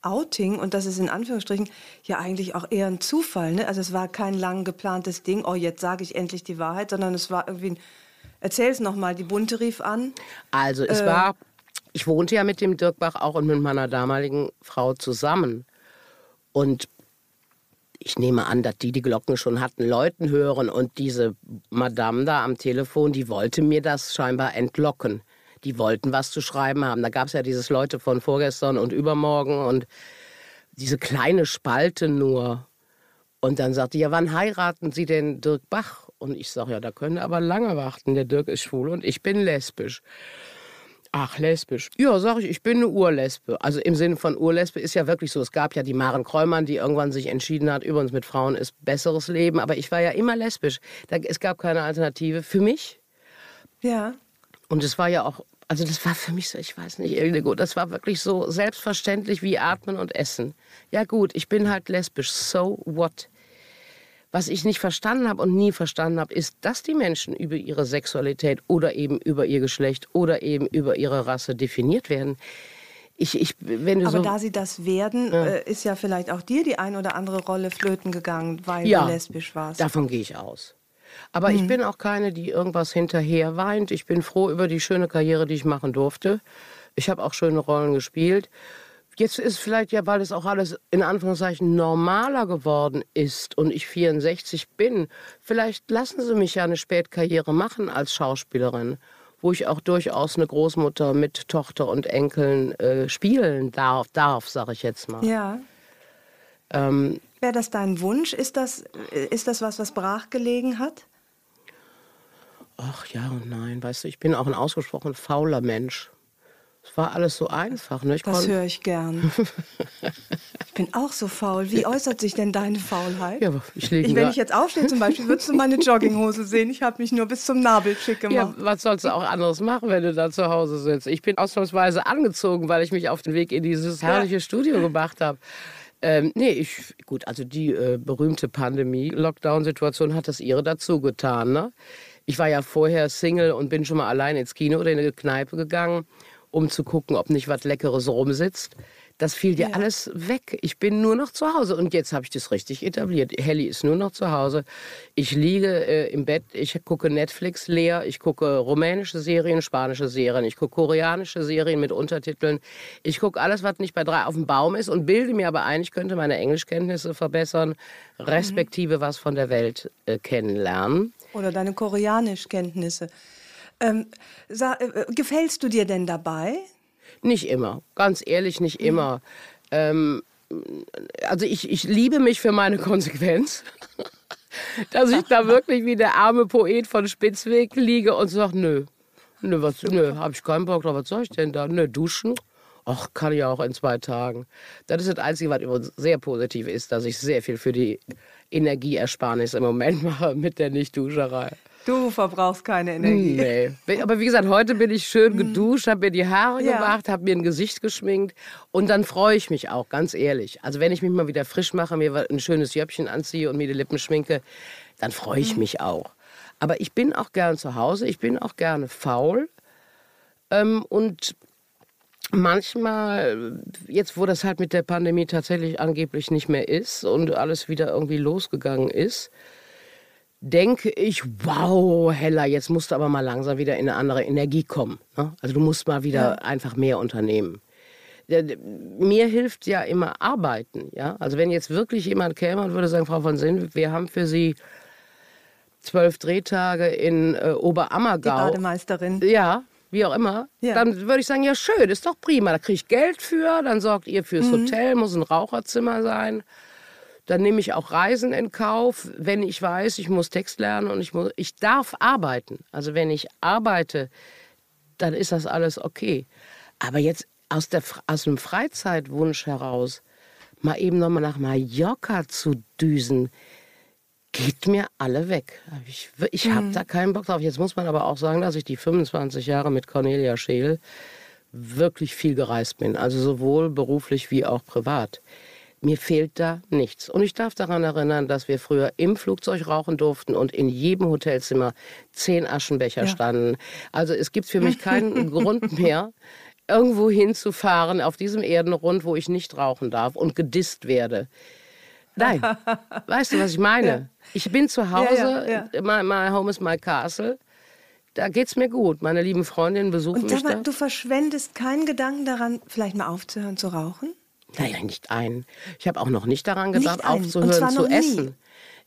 Outing, und das ist in Anführungsstrichen ja eigentlich auch eher ein Zufall. Ne? Also es war kein lang geplantes Ding, oh, jetzt sage ich endlich die Wahrheit, sondern es war irgendwie ein, erzähl es nochmal, die Bunte rief an. Also es äh, war, ich wohnte ja mit dem Dirk Bach auch und mit meiner damaligen Frau zusammen. Und ich nehme an, dass die die Glocken schon hatten Leuten hören und diese Madame da am Telefon, die wollte mir das scheinbar entlocken die wollten was zu schreiben haben. Da gab es ja dieses Leute von vorgestern und übermorgen und diese kleine Spalte nur. Und dann sagte, ja, wann heiraten Sie denn Dirk Bach? Und ich sage, ja, da können aber lange warten. Der Dirk ist schwul und ich bin lesbisch. Ach, lesbisch. Ja, sag ich, ich bin eine Urlesbe. Also im Sinne von Urlesbe ist ja wirklich so. Es gab ja die Maren Kräumann, die irgendwann sich entschieden hat, übrigens mit Frauen ist besseres Leben. Aber ich war ja immer lesbisch. es gab keine Alternative für mich. Ja. Und es war ja auch, also das war für mich so, ich weiß nicht, Ildego, das war wirklich so selbstverständlich wie Atmen und Essen. Ja gut, ich bin halt lesbisch, so what? Was ich nicht verstanden habe und nie verstanden habe, ist, dass die Menschen über ihre Sexualität oder eben über ihr Geschlecht oder eben über ihre Rasse definiert werden. Ich, ich, wenn du Aber so, da sie das werden, ja. Äh, ist ja vielleicht auch dir die ein oder andere Rolle flöten gegangen, weil ja, du lesbisch warst. Davon gehe ich aus. Aber mhm. ich bin auch keine, die irgendwas hinterher weint. Ich bin froh über die schöne Karriere, die ich machen durfte. Ich habe auch schöne Rollen gespielt. Jetzt ist vielleicht ja, weil es auch alles in Anführungszeichen normaler geworden ist und ich 64 bin, vielleicht lassen Sie mich ja eine Spätkarriere machen als Schauspielerin, wo ich auch durchaus eine Großmutter mit Tochter und Enkeln äh, spielen darf, darf sage ich jetzt mal. Ja. Ähm, Wäre das dein Wunsch? Ist das, ist das was, was brachgelegen hat? Ach ja und nein, weißt du, ich bin auch ein ausgesprochen fauler Mensch. Es war alles so einfach. Ne? Ich das höre ich gern. [laughs] ich bin auch so faul. Wie äußert sich denn deine Faulheit? Ja, ich ich, Wenn ich jetzt aufstehe zum Beispiel, würdest du meine Jogginghose sehen. Ich habe mich nur bis zum Nabel schick gemacht. Ja, was sollst du auch anderes machen, wenn du da zu Hause sitzt? Ich bin ausnahmsweise angezogen, weil ich mich auf den Weg in dieses herrliche ja. Studio gemacht habe. Ähm, nee, ich, gut, also die äh, berühmte Pandemie-Lockdown-Situation hat das ihre dazu getan. Ne? Ich war ja vorher Single und bin schon mal allein ins Kino oder in eine Kneipe gegangen, um zu gucken, ob nicht was Leckeres rumsitzt. Das fiel dir ja. alles weg. Ich bin nur noch zu Hause und jetzt habe ich das richtig etabliert. Helly ist nur noch zu Hause. Ich liege äh, im Bett, ich gucke Netflix leer, ich gucke rumänische Serien, spanische Serien, ich gucke koreanische Serien mit Untertiteln. Ich gucke alles, was nicht bei drei auf dem Baum ist und bilde mir aber ein, ich könnte meine Englischkenntnisse verbessern, respektive mhm. was von der Welt äh, kennenlernen. Oder deine Koreanischkenntnisse. Ähm, äh, gefällst du dir denn dabei? Nicht immer, ganz ehrlich, nicht immer. Ähm, also ich, ich liebe mich für meine Konsequenz. [laughs] Dass ich da wirklich wie der arme Poet von Spitzweg liege und sage, nö, nö, was, nö, hab ich keinen Bock drauf, was soll ich denn da? Nö, duschen? Ach, kann ich auch in zwei Tagen. Das ist das Einzige, was übrigens sehr positiv ist, dass ich sehr viel für die Energieersparnis im Moment [laughs] mache mit der Nichtduscherei. Du verbrauchst keine Energie. Nee. Aber wie gesagt, heute bin ich schön mhm. geduscht, habe mir die Haare ja. gemacht, habe mir ein Gesicht geschminkt und dann freue ich mich auch, ganz ehrlich. Also wenn ich mich mal wieder frisch mache, mir ein schönes Jöppchen anziehe und mir die Lippen schminke, dann freue ich mhm. mich auch. Aber ich bin auch gern zu Hause, ich bin auch gerne faul ähm, und manchmal, jetzt wo das halt mit der Pandemie tatsächlich angeblich nicht mehr ist und alles wieder irgendwie losgegangen ist, denke ich, wow, Hella, jetzt musst du aber mal langsam wieder in eine andere Energie kommen. Ne? Also du musst mal wieder ja. einfach mehr unternehmen. Mir hilft ja immer Arbeiten. Ja? Also wenn jetzt wirklich jemand käme und würde sagen, Frau von Sinn, wir haben für Sie zwölf Drehtage in äh, Oberammergau. Die Bademeisterin. Ja, wie auch immer. Ja. Dann würde ich sagen, ja schön, ist doch prima. Da kriege ich Geld für, dann sorgt ihr fürs mhm. Hotel, muss ein Raucherzimmer sein. Dann nehme ich auch Reisen in Kauf, wenn ich weiß, ich muss Text lernen und ich, muss, ich darf arbeiten. Also wenn ich arbeite, dann ist das alles okay. Aber jetzt aus, der, aus dem Freizeitwunsch heraus, mal eben nochmal nach Mallorca zu düsen, geht mir alle weg. Ich, ich habe mhm. da keinen Bock drauf. Jetzt muss man aber auch sagen, dass ich die 25 Jahre mit Cornelia Scheel wirklich viel gereist bin. Also sowohl beruflich wie auch privat. Mir fehlt da nichts. Und ich darf daran erinnern, dass wir früher im Flugzeug rauchen durften und in jedem Hotelzimmer zehn Aschenbecher ja. standen. Also es gibt für mich [laughs] keinen Grund mehr, irgendwo hinzufahren auf diesem Erdenrund, wo ich nicht rauchen darf und gedisst werde. Nein. [laughs] weißt du, was ich meine? Ja. Ich bin zu Hause, ja, ja, my, my home is my castle. Da geht's mir gut. Meine lieben Freundinnen besuchen und mich da. Du verschwendest keinen Gedanken daran, vielleicht mal aufzuhören zu rauchen? Naja, nicht einen. Ich habe auch noch nicht daran gedacht, nicht aufzuhören zu essen. Nie.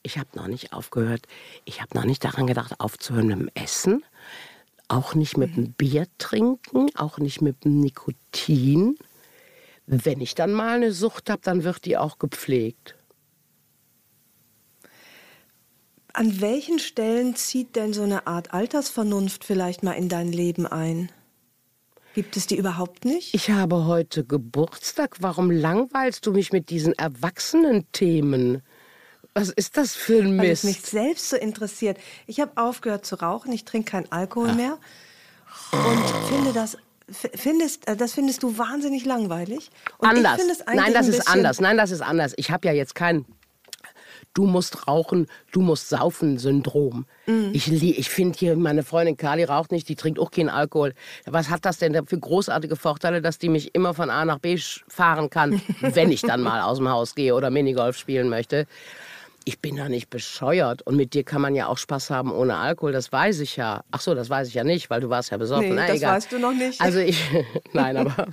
Ich habe noch nicht aufgehört. Ich habe noch nicht daran gedacht, aufzuhören mit dem Essen. Auch nicht mit dem Bier trinken, auch nicht mit dem Nikotin. Wenn ich dann mal eine Sucht habe, dann wird die auch gepflegt. An welchen Stellen zieht denn so eine Art Altersvernunft vielleicht mal in dein Leben ein? Gibt es die überhaupt nicht? Ich habe heute Geburtstag. Warum langweilst du mich mit diesen Erwachsenen-Themen? Was ist das für ein Mist? Weil es mich selbst so interessiert. Ich habe aufgehört zu rauchen. Ich trinke keinen Alkohol Ach. mehr. Und finde das findest, äh, das findest du wahnsinnig langweilig. Und anders. Nein, das ist anders. Nein, das ist anders. Ich habe ja jetzt kein du musst rauchen, du musst saufen Syndrom. Mhm. Ich, ich finde hier, meine Freundin Kali raucht nicht, die trinkt auch keinen Alkohol. Was hat das denn für großartige Vorteile, dass die mich immer von A nach B fahren kann, [laughs] wenn ich dann mal aus dem Haus gehe oder Minigolf spielen möchte? Ich bin da nicht bescheuert. Und mit dir kann man ja auch Spaß haben ohne Alkohol. Das weiß ich ja. Ach so, das weiß ich ja nicht, weil du warst ja besoffen. Nee, Na, das egal. weißt du noch nicht. Also ich, [laughs] nein, aber,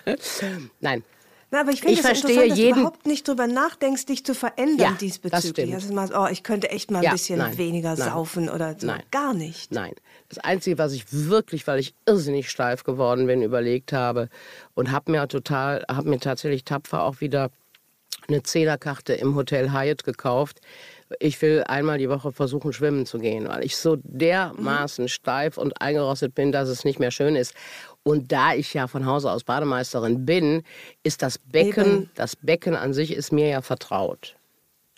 [laughs] nein. Na, aber ich finde es verstehe dass jeden... du überhaupt nicht drüber nachdenkst, dich zu verändern ja, diesbezüglich. Das also, oh, ich könnte echt mal ein ja, bisschen nein, weniger nein, saufen oder so. Nein, Gar nicht. Nein. Das Einzige, was ich wirklich, weil ich irrsinnig steif geworden bin, überlegt habe und habe mir total, habe mir tatsächlich tapfer auch wieder eine Zehnerkarte im Hotel Hyatt gekauft. Ich will einmal die Woche versuchen, schwimmen zu gehen, weil ich so dermaßen mhm. steif und eingerostet bin, dass es nicht mehr schön ist. Und da ich ja von Hause aus Bademeisterin bin, ist das Becken, Eben. das Becken an sich ist mir ja vertraut.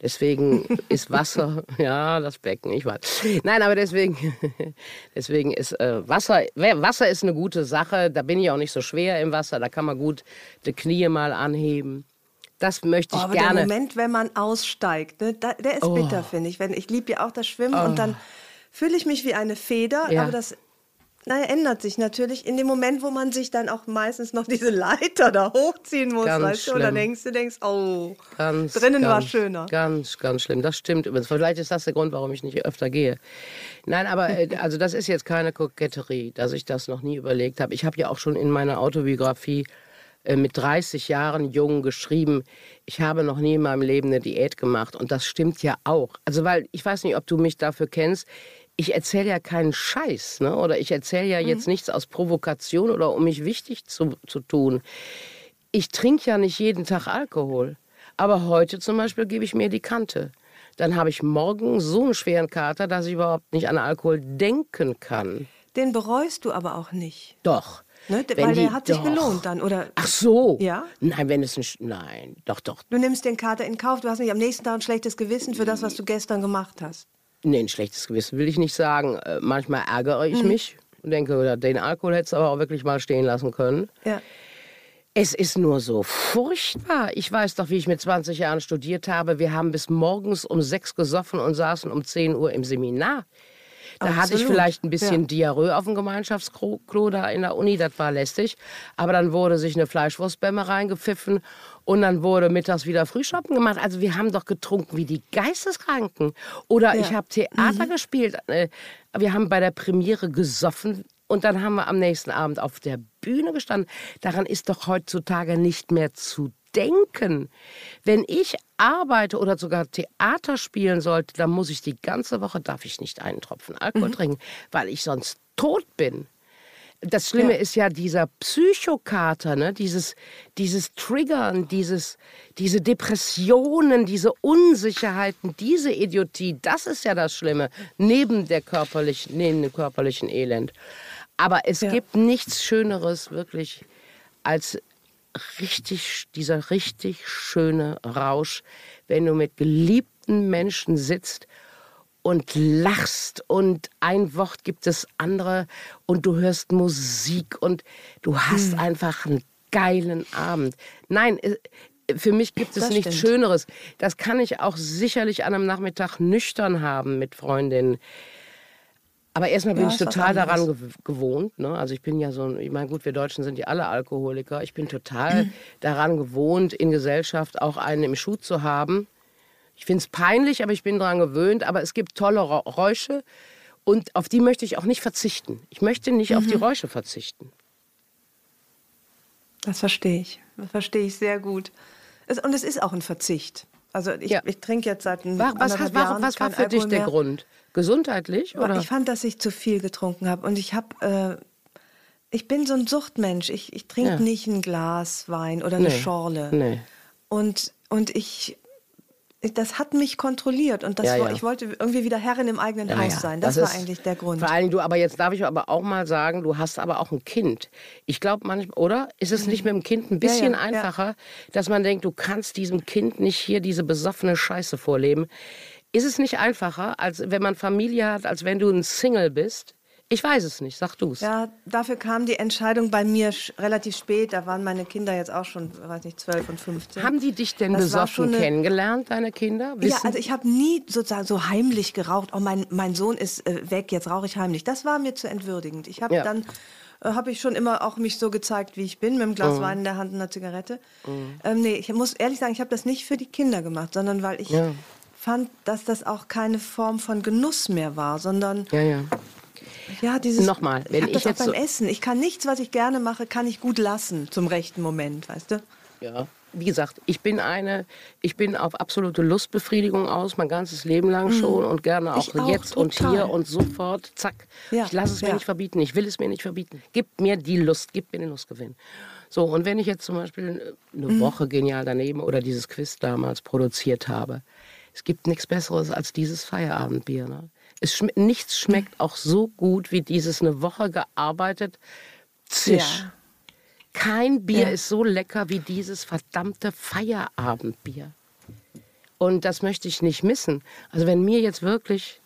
Deswegen [laughs] ist Wasser, ja, das Becken, ich weiß. Nein, aber deswegen, [laughs] deswegen ist äh, Wasser, Wasser ist eine gute Sache. Da bin ich auch nicht so schwer im Wasser. Da kann man gut die Knie mal anheben. Das möchte ich oh, aber gerne. Der Moment, wenn man aussteigt, ne, da, der ist oh. bitter, finde ich. Wenn, ich liebe ja auch das Schwimmen oh. und dann fühle ich mich wie eine Feder, ja. aber das naja, ändert sich natürlich in dem Moment, wo man sich dann auch meistens noch diese Leiter da hochziehen muss, ganz weißt du? Dann denkst du, denkst, oh, ganz, drinnen ganz, war schöner. Ganz, ganz schlimm. Das stimmt übrigens. Vielleicht ist das der Grund, warum ich nicht öfter gehe. Nein, aber äh, [laughs] also das ist jetzt keine Koketterie, dass ich das noch nie überlegt habe. Ich habe ja auch schon in meiner Autobiografie äh, mit 30 Jahren jung geschrieben, ich habe noch nie in meinem Leben eine Diät gemacht. Und das stimmt ja auch. Also, weil ich weiß nicht, ob du mich dafür kennst ich erzähle ja keinen Scheiß, ne? oder ich erzähle ja mhm. jetzt nichts aus Provokation oder um mich wichtig zu, zu tun. Ich trinke ja nicht jeden Tag Alkohol. Aber heute zum Beispiel gebe ich mir die Kante. Dann habe ich morgen so einen schweren Kater, dass ich überhaupt nicht an Alkohol denken kann. Den bereust du aber auch nicht. Doch. Ne? Weil der hat sich doch. gelohnt dann, oder? Ach so. Ja? Nein, wenn es ein. Nein, doch, doch. Du nimmst den Kater in Kauf, du hast nicht am nächsten Tag ein schlechtes Gewissen für das, was du gestern gemacht hast. Nee, ein schlechtes Gewissen will ich nicht sagen. Äh, manchmal ärgere ich mhm. mich und denke, den Alkohol hättest du aber auch wirklich mal stehen lassen können. Ja. Es ist nur so furchtbar. Ich weiß doch, wie ich mit 20 Jahren studiert habe. Wir haben bis morgens um sechs gesoffen und saßen um 10 Uhr im Seminar. Da Absolut. hatte ich vielleicht ein bisschen ja. Diarrhoe auf dem Gemeinschaftsklo da in der Uni, das war lästig. Aber dann wurde sich eine Fleischwurstbämme reingepfiffen und dann wurde mittags wieder Frühschoppen gemacht. Also wir haben doch getrunken wie die Geisteskranken. Oder ja. ich habe Theater mhm. gespielt. Äh, wir haben bei der Premiere gesoffen und dann haben wir am nächsten Abend auf der Bühne gestanden. Daran ist doch heutzutage nicht mehr zu denken. Wenn ich arbeite oder sogar Theater spielen sollte, dann muss ich die ganze Woche, darf ich nicht einen Tropfen Alkohol mhm. trinken, weil ich sonst tot bin das Schlimme ja. ist ja dieser Psychokater, ne? dieses, dieses Triggern, dieses, diese Depressionen, diese Unsicherheiten, diese Idiotie, das ist ja das Schlimme, neben, der körperlichen, neben dem körperlichen Elend. Aber es Ja. gibt nichts Schöneres wirklich als richtig, dieser richtig schöne Rausch, wenn du mit geliebten Menschen sitzt und lachst und ein Wort gibt es andere und du hörst Musik und du Hm. hast einfach einen geilen Abend. Nein, äh, für mich gibt es Das nichts stimmt. Schöneres. Das kann ich auch sicherlich an einem Nachmittag nüchtern haben mit Freundinnen. Aber erstmal bin Ja, ich total daran gew- gewohnt. Ne? Also ich bin ja so, ich meine, gut, wir Deutschen sind ja alle Alkoholiker. Ich bin total daran gewohnt, in Gesellschaft auch einen im Schuh zu haben. Ich finde es peinlich, aber ich bin daran gewöhnt. Aber es gibt tolle Räusche und auf die möchte ich auch nicht verzichten. Ich möchte nicht auf die Mhm. Räusche verzichten. Das verstehe ich. Das verstehe ich sehr gut. Und es ist auch ein Verzicht. Also ich, Ja. ich trinke jetzt seit ein- Wa- Was, war, Jahren was war für dich der mehr. Grund? Gesundheitlich? Oder? Ich fand, dass ich zu viel getrunken habe. Und ich habe, äh, ich bin so ein Suchtmensch. Ich, ich trinke Ja. nicht ein Glas Wein oder eine Nee. Schorle. Nee. Und, und ich- das hat mich kontrolliert. Und das, Ja, ja. ich wollte irgendwie wieder Herrin im eigenen Ja, Haus sein. Das, war ist eigentlich der Grund. Vor allem du, aber jetzt darf ich aber auch mal sagen, du hast aber auch ein Kind. Ich glaube manchmal, oder? Ist es nicht mit dem Kind ein bisschen einfacher, dass man denkt, du kannst diesem Kind nicht hier diese besoffene Scheiße vorleben? Ist es nicht einfacher, als wenn man Familie hat, als wenn du ein Single bist? Ich weiß es nicht, sag du's. Ja, dafür kam die Entscheidung bei mir relativ spät. Da waren meine Kinder jetzt auch schon, weiß nicht, 12 und 15. Haben die dich denn Das besoffen schon eine- kennengelernt, deine Kinder? Ja, Wissen- also ich habe nie sozusagen so heimlich geraucht. Oh, mein, mein Sohn ist äh, weg, jetzt rauche ich heimlich. Das war mir zu entwürdigend. Ich habe Ja. dann äh, habe ich schon immer auch mich so gezeigt, wie ich bin, mit einem Mhm. Glas Wein in der Hand und einer Zigarette. Ähm, nee, ich muss ehrlich sagen, ich habe das nicht für die Kinder gemacht, sondern weil ich Ja. fand, dass das auch keine Form von Genuss mehr war, sondern ja, ja. Ja, dieses. Nochmal, wenn ich, ich jetzt beim so- Essen. Ich kann nichts, was ich gerne mache, kann ich gut lassen zum rechten Moment, weißt du? Ja. Wie gesagt, ich bin eine, ich bin auf absolute Lustbefriedigung aus, mein ganzes Leben lang schon und gerne auch, Mhm. Auch, jetzt und total. hier und sofort, zack. Ja, ich lasse es mir ja. nicht verbieten, ich will es mir nicht verbieten. Gib mir die Lust, gib mir den Lustgewinn. So, und wenn ich jetzt zum Beispiel eine Mhm. Woche genial daneben oder dieses Quiz damals produziert habe, es gibt nichts Besseres als dieses Feierabendbier. Ne? Schm nichts schmeckt auch so gut wie dieses eine Woche gearbeitet Zisch. Ja. Kein Bier Ja. ist so lecker wie dieses verdammte Feierabendbier. Und das möchte ich nicht missen. Also wenn mir jetzt wirklich,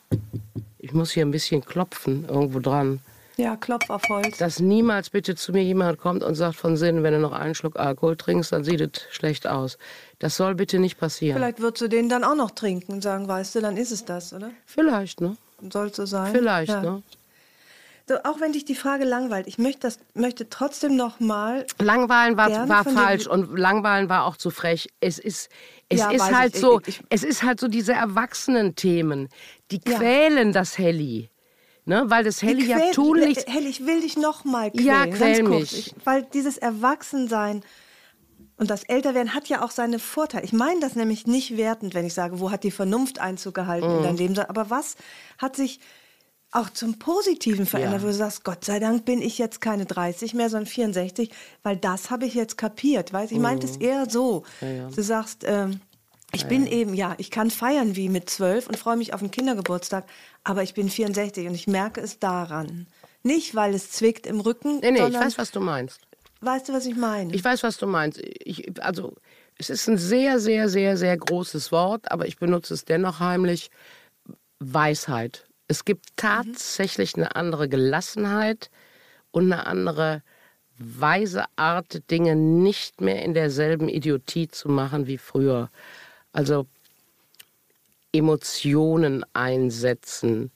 ich muss hier ein bisschen klopfen irgendwo dran, Ja, Klopf auf Holz. dass niemals bitte zu mir jemand kommt und sagt von Sinn, wenn du noch einen Schluck Alkohol trinkst, dann sieht es schlecht aus. Das soll bitte nicht passieren. Vielleicht würdest du den dann auch noch trinken und sagen, weißt du, dann ist es das, oder? Vielleicht, ne? Soll so sein? Vielleicht, ja. ne? So, auch wenn dich die Frage langweilt, ich möchte, das, möchte trotzdem noch mal Langweilen war, war falsch und Langweilen war auch zu frech. Es ist, es Ja, ist halt ich. so, Ich- ich- es ist halt so diese Erwachsenen-Themen, die Ja. quälen das Helly. Ne? Weil das Helly ja quäl- tunlichst Hell, ich will dich noch mal quälen. Ja, quäl kurz. mich. Ich, weil dieses Erwachsensein und das Älterwerden hat ja auch seine Vorteile. Ich meine das nämlich nicht wertend, wenn ich sage, wo hat die Vernunft Einzug gehalten Mhm. in dein Leben. Aber was hat sich auch zum Positiven verändert, Ja. wo du sagst, Gott sei Dank bin ich jetzt keine 30 mehr, sondern 64, weil das habe ich jetzt kapiert. Weißt? Ich meinte Mhm. es eher so. Du sagst, ähm, ich bin eben, ja, ich kann feiern wie mit zwölf und freue mich auf den Kindergeburtstag, aber ich bin 64 und ich merke es daran. Nicht, weil es zwickt im Rücken, Nee, nee, ich weiß, was du meinst. Weißt du, was ich meine? Ich weiß, was du meinst. Ich, also, es ist ein sehr, sehr, sehr, sehr großes Wort, aber ich benutze es dennoch heimlich. Weisheit. Es gibt tatsächlich eine andere Gelassenheit und eine andere weise Art, Dinge nicht mehr in derselben Idiotie zu machen wie früher. Also Emotionen einsetzen,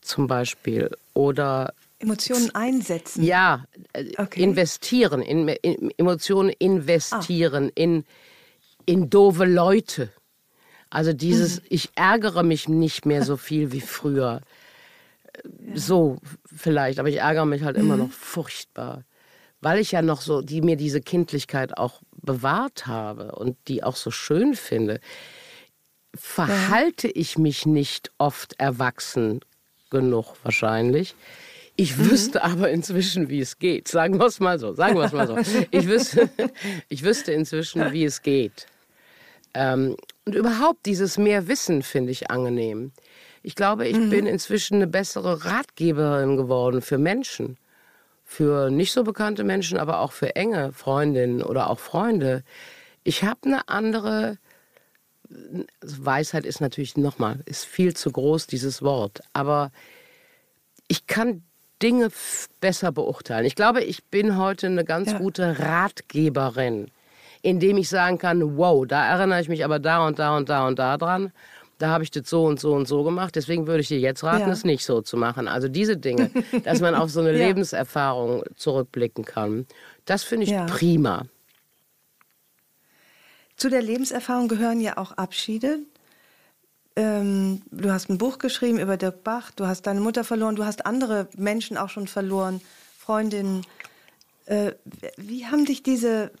zum Beispiel, oder Emotionen einsetzen. ja, äh, Okay. investieren, in, in Emotionen investieren, in, in doofe Leute. Also dieses, ich ärgere mich nicht mehr so viel wie früher. Äh, So vielleicht, aber ich ärgere mich halt immer noch furchtbar. Weil ich ja noch so, die mir diese Kindlichkeit auch bewahrt habe und die auch so schön finde, verhalte ich mich nicht oft erwachsen genug wahrscheinlich. Ich wüsste aber inzwischen, wie es geht. Sagen wir es mal so. Sagen wir es mal so. Ich wüsste, [laughs] ich wüsste inzwischen, wie es geht. Ähm, und überhaupt dieses mehr Wissen finde ich angenehm. Ich glaube, ich mhm. bin inzwischen eine bessere Ratgeberin geworden für Menschen. Für nicht so bekannte Menschen, aber auch für enge Freundinnen oder auch Freunde. Ich habe eine andere Weisheit ist natürlich nochmal, ist viel zu groß, dieses Wort. Aber ich kann Dinge besser beurteilen. Ich glaube, ich bin heute eine ganz ja. gute Ratgeberin, indem ich sagen kann, wow, da erinnere ich mich aber da und da und da und da dran. Da habe ich das so und so und so gemacht. Deswegen würde ich dir jetzt raten, ja. es nicht so zu machen. Also diese Dinge, [laughs] dass man auf so eine ja. Lebenserfahrung zurückblicken kann, das finde ich prima. Zu der Lebenserfahrung gehören ja auch Abschiede. Ähm, du hast ein Buch geschrieben über Dirk Bach, du hast deine Mutter verloren, du hast andere Menschen auch schon verloren, Freundinnen. Äh, wie haben dich diese,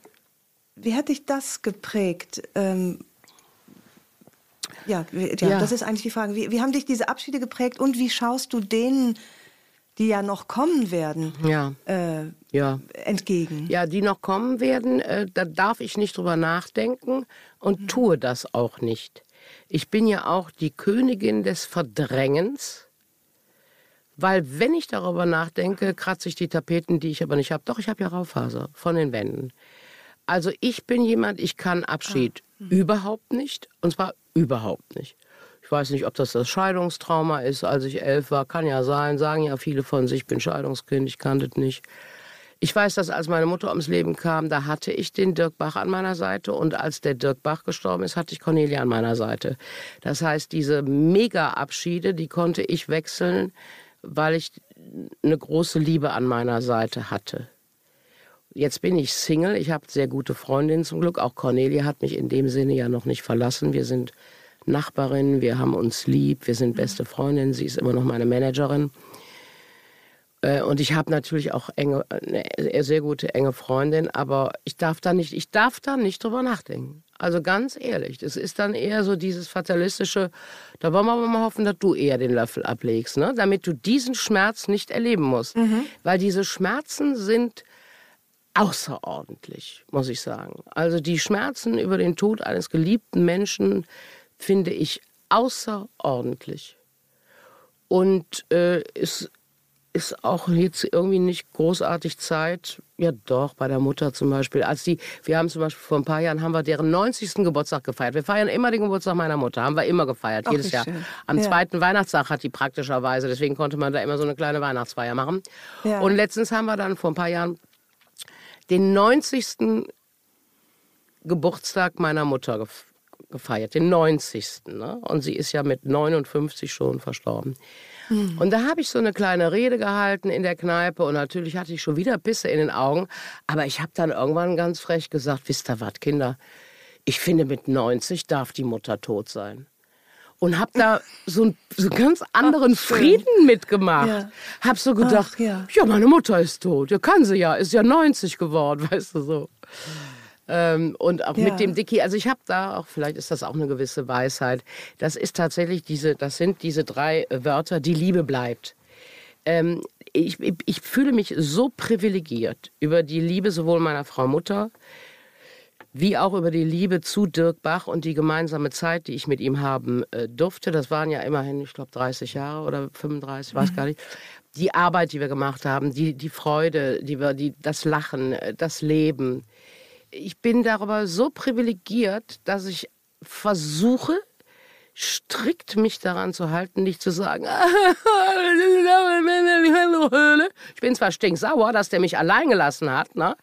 wie hat dich das geprägt? Ähm, ja, ja, ja, das ist eigentlich die Frage. Wie, wie haben dich diese Abschiede geprägt und wie schaust du denen die ja noch kommen werden, ja. Äh, ja. entgegen. Ja, die noch kommen werden, äh, da darf ich nicht drüber nachdenken und mhm. tue das auch nicht. Ich bin ja auch die Königin des Verdrängens, weil wenn ich darüber nachdenke, kratze ich die Tapeten, die ich aber nicht habe. Doch, ich habe ja Raufaser von den Wänden. Also ich bin jemand, ich kann Abschied ah. mhm. überhaupt nicht, und zwar überhaupt nicht. Ich weiß nicht, ob das das Scheidungstrauma ist, als ich elf war. Kann ja sein, sagen ja viele von sich, ich bin Scheidungskind, ich kannte es nicht. Ich weiß, dass als meine Mutter ums Leben kam, da hatte ich den Dirk Bach an meiner Seite und als der Dirk Bach gestorben ist, hatte ich Cornelia an meiner Seite. Das heißt, diese Mega-Abschiede, die konnte ich wechseln, weil ich eine große Liebe an meiner Seite hatte. Jetzt bin ich Single, ich habe sehr gute Freundinnen zum Glück. Auch Cornelia hat mich in dem Sinne ja noch nicht verlassen. Wir sind Nachbarin, wir haben uns lieb, wir sind beste Freundinnen, sie ist immer noch meine Managerin. Äh, und ich habe natürlich auch enge, eine sehr gute enge Freundin, aber ich darf da nicht, ich darf da nicht drüber nachdenken. Also ganz ehrlich, das ist dann eher so dieses fatalistische, da wollen wir aber mal hoffen, dass du eher den Löffel ablegst, ne? damit du diesen Schmerz nicht erleben musst. Mhm. Weil diese Schmerzen sind außerordentlich, muss ich sagen. Also die Schmerzen über den Tod eines geliebten Menschen, finde ich außerordentlich. Und äh, es ist auch jetzt irgendwie nicht großartig Zeit. Ja, doch, bei der Mutter zum Beispiel. Als die, wir haben zum Beispiel vor ein paar Jahren haben wir deren 90. Geburtstag gefeiert. Wir feiern immer den Geburtstag meiner Mutter, haben wir immer gefeiert, Ach, jedes Jahr. Schön. Am ja. zweiten Weihnachtstag hat die praktischerweise, deswegen konnte man da immer so eine kleine Weihnachtsfeier machen. Ja. Und letztens haben wir dann vor ein paar Jahren den 90. Geburtstag meiner Mutter gefeiert gefeiert, den 90. Ne? Und sie ist ja mit 59 schon verstorben. Mhm. Und da habe ich so eine kleine Rede gehalten in der Kneipe und natürlich hatte ich schon wieder Pisse in den Augen. Aber ich habe dann irgendwann ganz frech gesagt, wisst ihr was, Kinder, ich finde mit 90 darf die Mutter tot sein. Und habe da so, einen, so ganz anderen Ach, Frieden mitgemacht. Ja. Hab so gedacht, Ach, ja. ja, meine Mutter ist tot. Ja, kann sie ja, ist ja 90 geworden, [laughs] weißt du so. Ähm, und auch ja. mit dem Dicky, also ich habe da auch, vielleicht ist das auch eine gewisse Weisheit, das ist tatsächlich diese, das sind diese drei Wörter, die Liebe bleibt. Ähm, ich, ich fühle mich so privilegiert über die Liebe sowohl meiner Frau Mutter, wie auch über die Liebe zu Dirk Bach und die gemeinsame Zeit, die ich mit ihm haben äh, durfte. Das waren ja immerhin, ich glaube, 30 Jahre oder 35, weiß mhm. gar nicht. Die Arbeit, die wir gemacht haben, die, die Freude, die wir, die, das Lachen, äh, das Leben, ich bin darüber so privilegiert, dass ich versuche, strikt mich daran zu halten, nicht zu sagen, [laughs] ich bin zwar stinksauer, dass der mich allein gelassen hat, ne?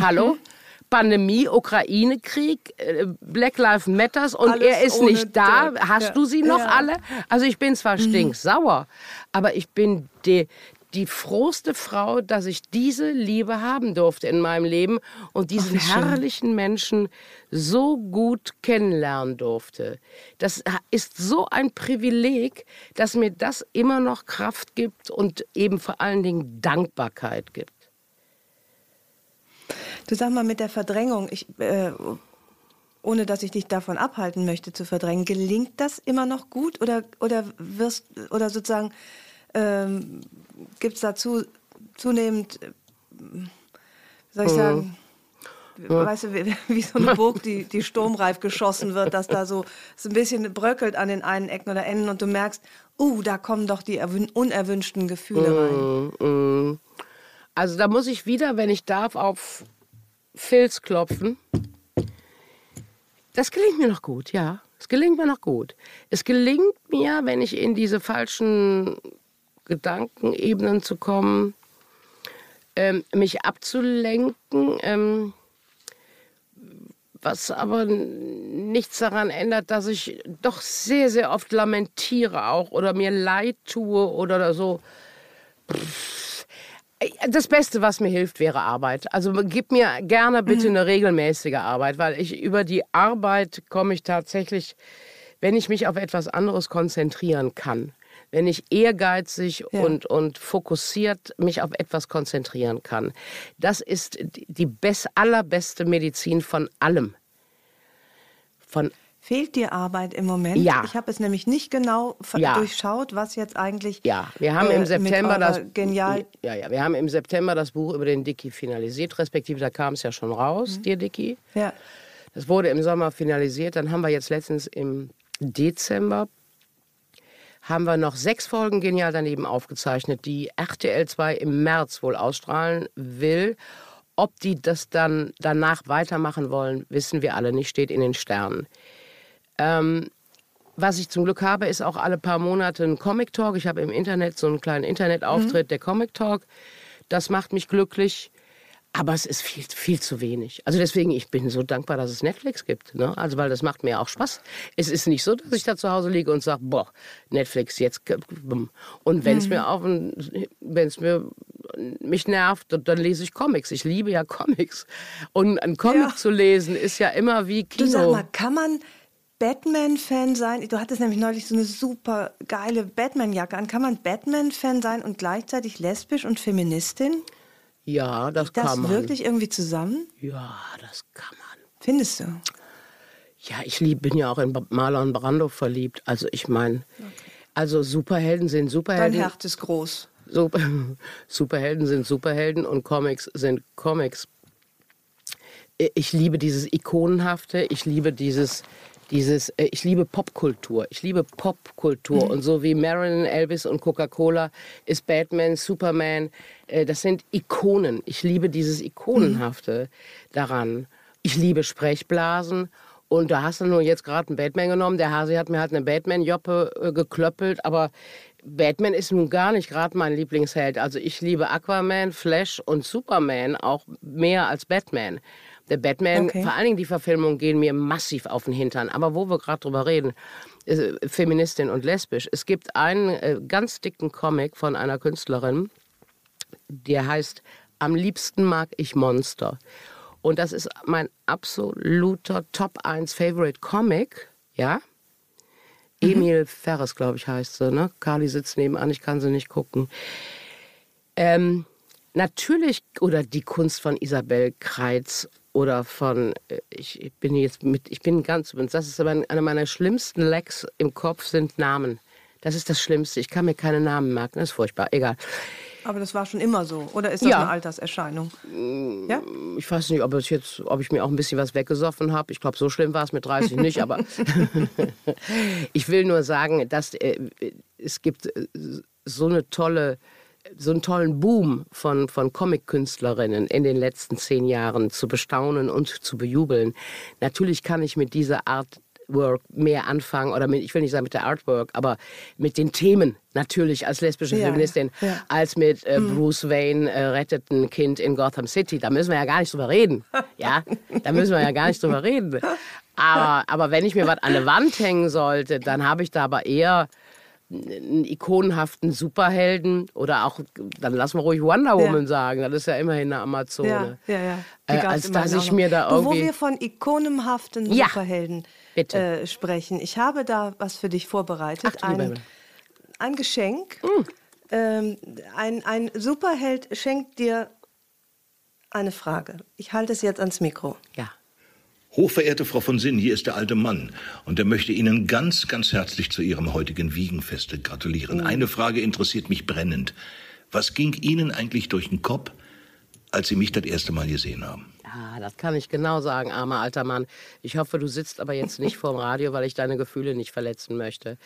Hallo? [laughs] Pandemie, Ukraine-Krieg, äh, Black Lives Matters und Alles er ist nicht da. Dirk. Hast ja. du sie noch ja. alle? Also ich bin zwar mhm. stinksauer, aber ich bin de, die frohste Frau, dass ich diese Liebe haben durfte in meinem Leben und diesen Ach, herrlichen Menschen so gut kennenlernen durfte. Das ist so ein Privileg, dass mir das immer noch Kraft gibt und eben vor allen Dingen Dankbarkeit gibt. Du sag mal mit der Verdrängung, ich, äh, ohne dass ich dich davon abhalten möchte zu verdrängen, gelingt das immer noch gut oder, oder wirst oder sozusagen ähm, gibt es dazu zunehmend, wie soll ich hm. sagen, weißt du, wie, [laughs] wie, so eine Burg, die, die sturmreif geschossen wird, dass da so, so ein bisschen bröckelt an den einen Ecken oder Enden und du merkst, uh, da kommen doch die unerwünschten Gefühle rein. Also da muss ich wieder, wenn ich darf, auf Filz klopfen. Das gelingt mir noch gut, ja. Es gelingt mir noch gut. Es gelingt mir, wenn ich in diese falschen Gedankenebenen zu kommen, ähm, mich abzulenken, ähm, was aber nichts daran ändert, dass ich doch sehr, sehr oft lamentiere auch oder mir leid tue oder so. Das Beste, was mir hilft, wäre Arbeit. Also gib mir gerne bitte mhm. eine regelmäßige Arbeit, weil ich über die Arbeit komme ich tatsächlich, wenn ich mich auf etwas anderes konzentrieren kann wenn ich ehrgeizig ja. und, und fokussiert mich auf etwas konzentrieren kann. Das ist die best, allerbeste Medizin von allem. Von Fehlt dir Arbeit im Moment? Ja. Ich habe es nämlich nicht genau ja. durchschaut, was jetzt eigentlich. Ja, wir haben im äh, September das genial. Ja, ja, wir haben im September das Buch über den Dicky finalisiert, respektive da kam es ja schon raus, mhm. dir Dicky. Ja. Das wurde im Sommer finalisiert. Dann haben wir jetzt letztens im Dezember haben wir noch sechs Folgen genial daneben aufgezeichnet, die RTL 2 im März wohl ausstrahlen will. Ob die das dann danach weitermachen wollen, wissen wir alle nicht, steht in den Sternen. Ähm, was ich zum Glück habe, ist auch alle paar Monate ein Comic Talk. Ich habe im Internet so einen kleinen Internetauftritt, mhm. der Comic Talk. Das macht mich glücklich. Aber es ist viel, viel zu wenig. Also deswegen, ich bin so dankbar, dass es Netflix gibt. Ne? Also weil das macht mir auch Spaß. Es ist nicht so, dass ich da zu Hause liege und sage, boah, Netflix jetzt. Und wenn es mhm. mir auf, wenn es mir mich nervt, dann lese ich Comics. Ich liebe ja Comics. Und ein Comic ja. zu lesen ist ja immer wie Kino. Du sag mal, kann man Batman-Fan sein? Du hattest nämlich neulich so eine super geile Batman-Jacke an. Kann man Batman-Fan sein und gleichzeitig lesbisch und Feministin? Ja, das Geht kann man. das wirklich irgendwie zusammen? Ja, das kann man. Findest du? Ja, ich lieb, bin ja auch in Marlon Brando verliebt. Also ich meine, okay. also Superhelden sind Superhelden. Dein Herz ist groß. Super, [laughs] Superhelden sind Superhelden und Comics sind Comics. Ich liebe dieses Ikonenhafte, ich liebe dieses dieses, äh, ich liebe Popkultur. Ich liebe Popkultur. Mhm. Und so wie Marilyn, Elvis und Coca-Cola ist Batman, Superman, äh, das sind Ikonen. Ich liebe dieses Ikonenhafte mhm. daran. Ich liebe Sprechblasen. Und da hast du nur jetzt gerade einen Batman genommen. Der Hase hat mir halt eine Batman-Joppe äh, geklöppelt, aber Batman ist nun gar nicht gerade mein Lieblingsheld. Also ich liebe Aquaman, Flash und Superman auch mehr als Batman. Der Batman, okay. vor allen Dingen die Verfilmungen gehen mir massiv auf den Hintern. Aber wo wir gerade drüber reden, äh, Feministin und lesbisch. Es gibt einen äh, ganz dicken Comic von einer Künstlerin, der heißt Am liebsten mag ich Monster. Und das ist mein absoluter Top 1 Favorite Comic, ja. Mhm. Emil Ferres, glaube ich, heißt sie. Ne? Carly sitzt nebenan, ich kann sie nicht gucken. Ähm, natürlich, oder die Kunst von Isabel Kreitz oder von, äh, ich bin jetzt mit, ich bin ganz, das ist aber einer meiner schlimmsten Lecks im Kopf sind Namen. Das ist das Schlimmste. Ich kann mir keine Namen merken. Das ist furchtbar. Egal. Aber das war schon immer so. Oder ist das ja. eine Alterserscheinung? Mm, ja? Ich weiß nicht, ob, es jetzt, ob ich mir auch ein bisschen was weggesoffen habe. Ich glaube, so schlimm war es mit 30 nicht. Aber [laughs] ich will nur sagen, dass äh, es gibt äh, so eine tolle so einen tollen Boom von, von Comic-Künstlerinnen in den letzten zehn Jahren zu bestaunen und zu bejubeln. Natürlich kann ich mit dieser Art Work mehr anfangen oder mit, ich will nicht sagen mit der Artwork, aber mit den Themen natürlich als lesbische ja, Feministin ja. als mit äh, mhm. Bruce Wayne äh, rettet ein Kind in Gotham City. Da müssen wir ja gar nicht drüber reden. Ja, da müssen wir ja gar nicht drüber reden. Aber, aber wenn ich mir was an der Wand hängen sollte, dann habe ich da aber eher einen ikonenhaften Superhelden oder auch, dann lassen wir ruhig Wonder Woman ja. sagen, das ist ja immerhin eine Amazone. Ja, ja, ja. Äh, als dass ich mir da irgendwie... Wo wir von ikonenhaften Superhelden äh, sprechen. Ich habe da was für dich vorbereitet. Ach, ein, ein Geschenk. Mm. Ähm, ein, ein Superheld schenkt dir eine Frage. Ich halte es jetzt ans Mikro. Ja. Hochverehrte Frau von Sinn, hier ist der alte Mann und er möchte Ihnen ganz, ganz herzlich zu Ihrem heutigen Wiegenfeste gratulieren. Mhm. Eine Frage interessiert mich brennend. Was ging Ihnen eigentlich durch den Kopf, als Sie mich das erste Mal gesehen haben? Ja, das kann ich genau sagen, armer alter Mann. Ich hoffe, du sitzt aber jetzt nicht vorm Radio, weil ich deine Gefühle nicht verletzen möchte.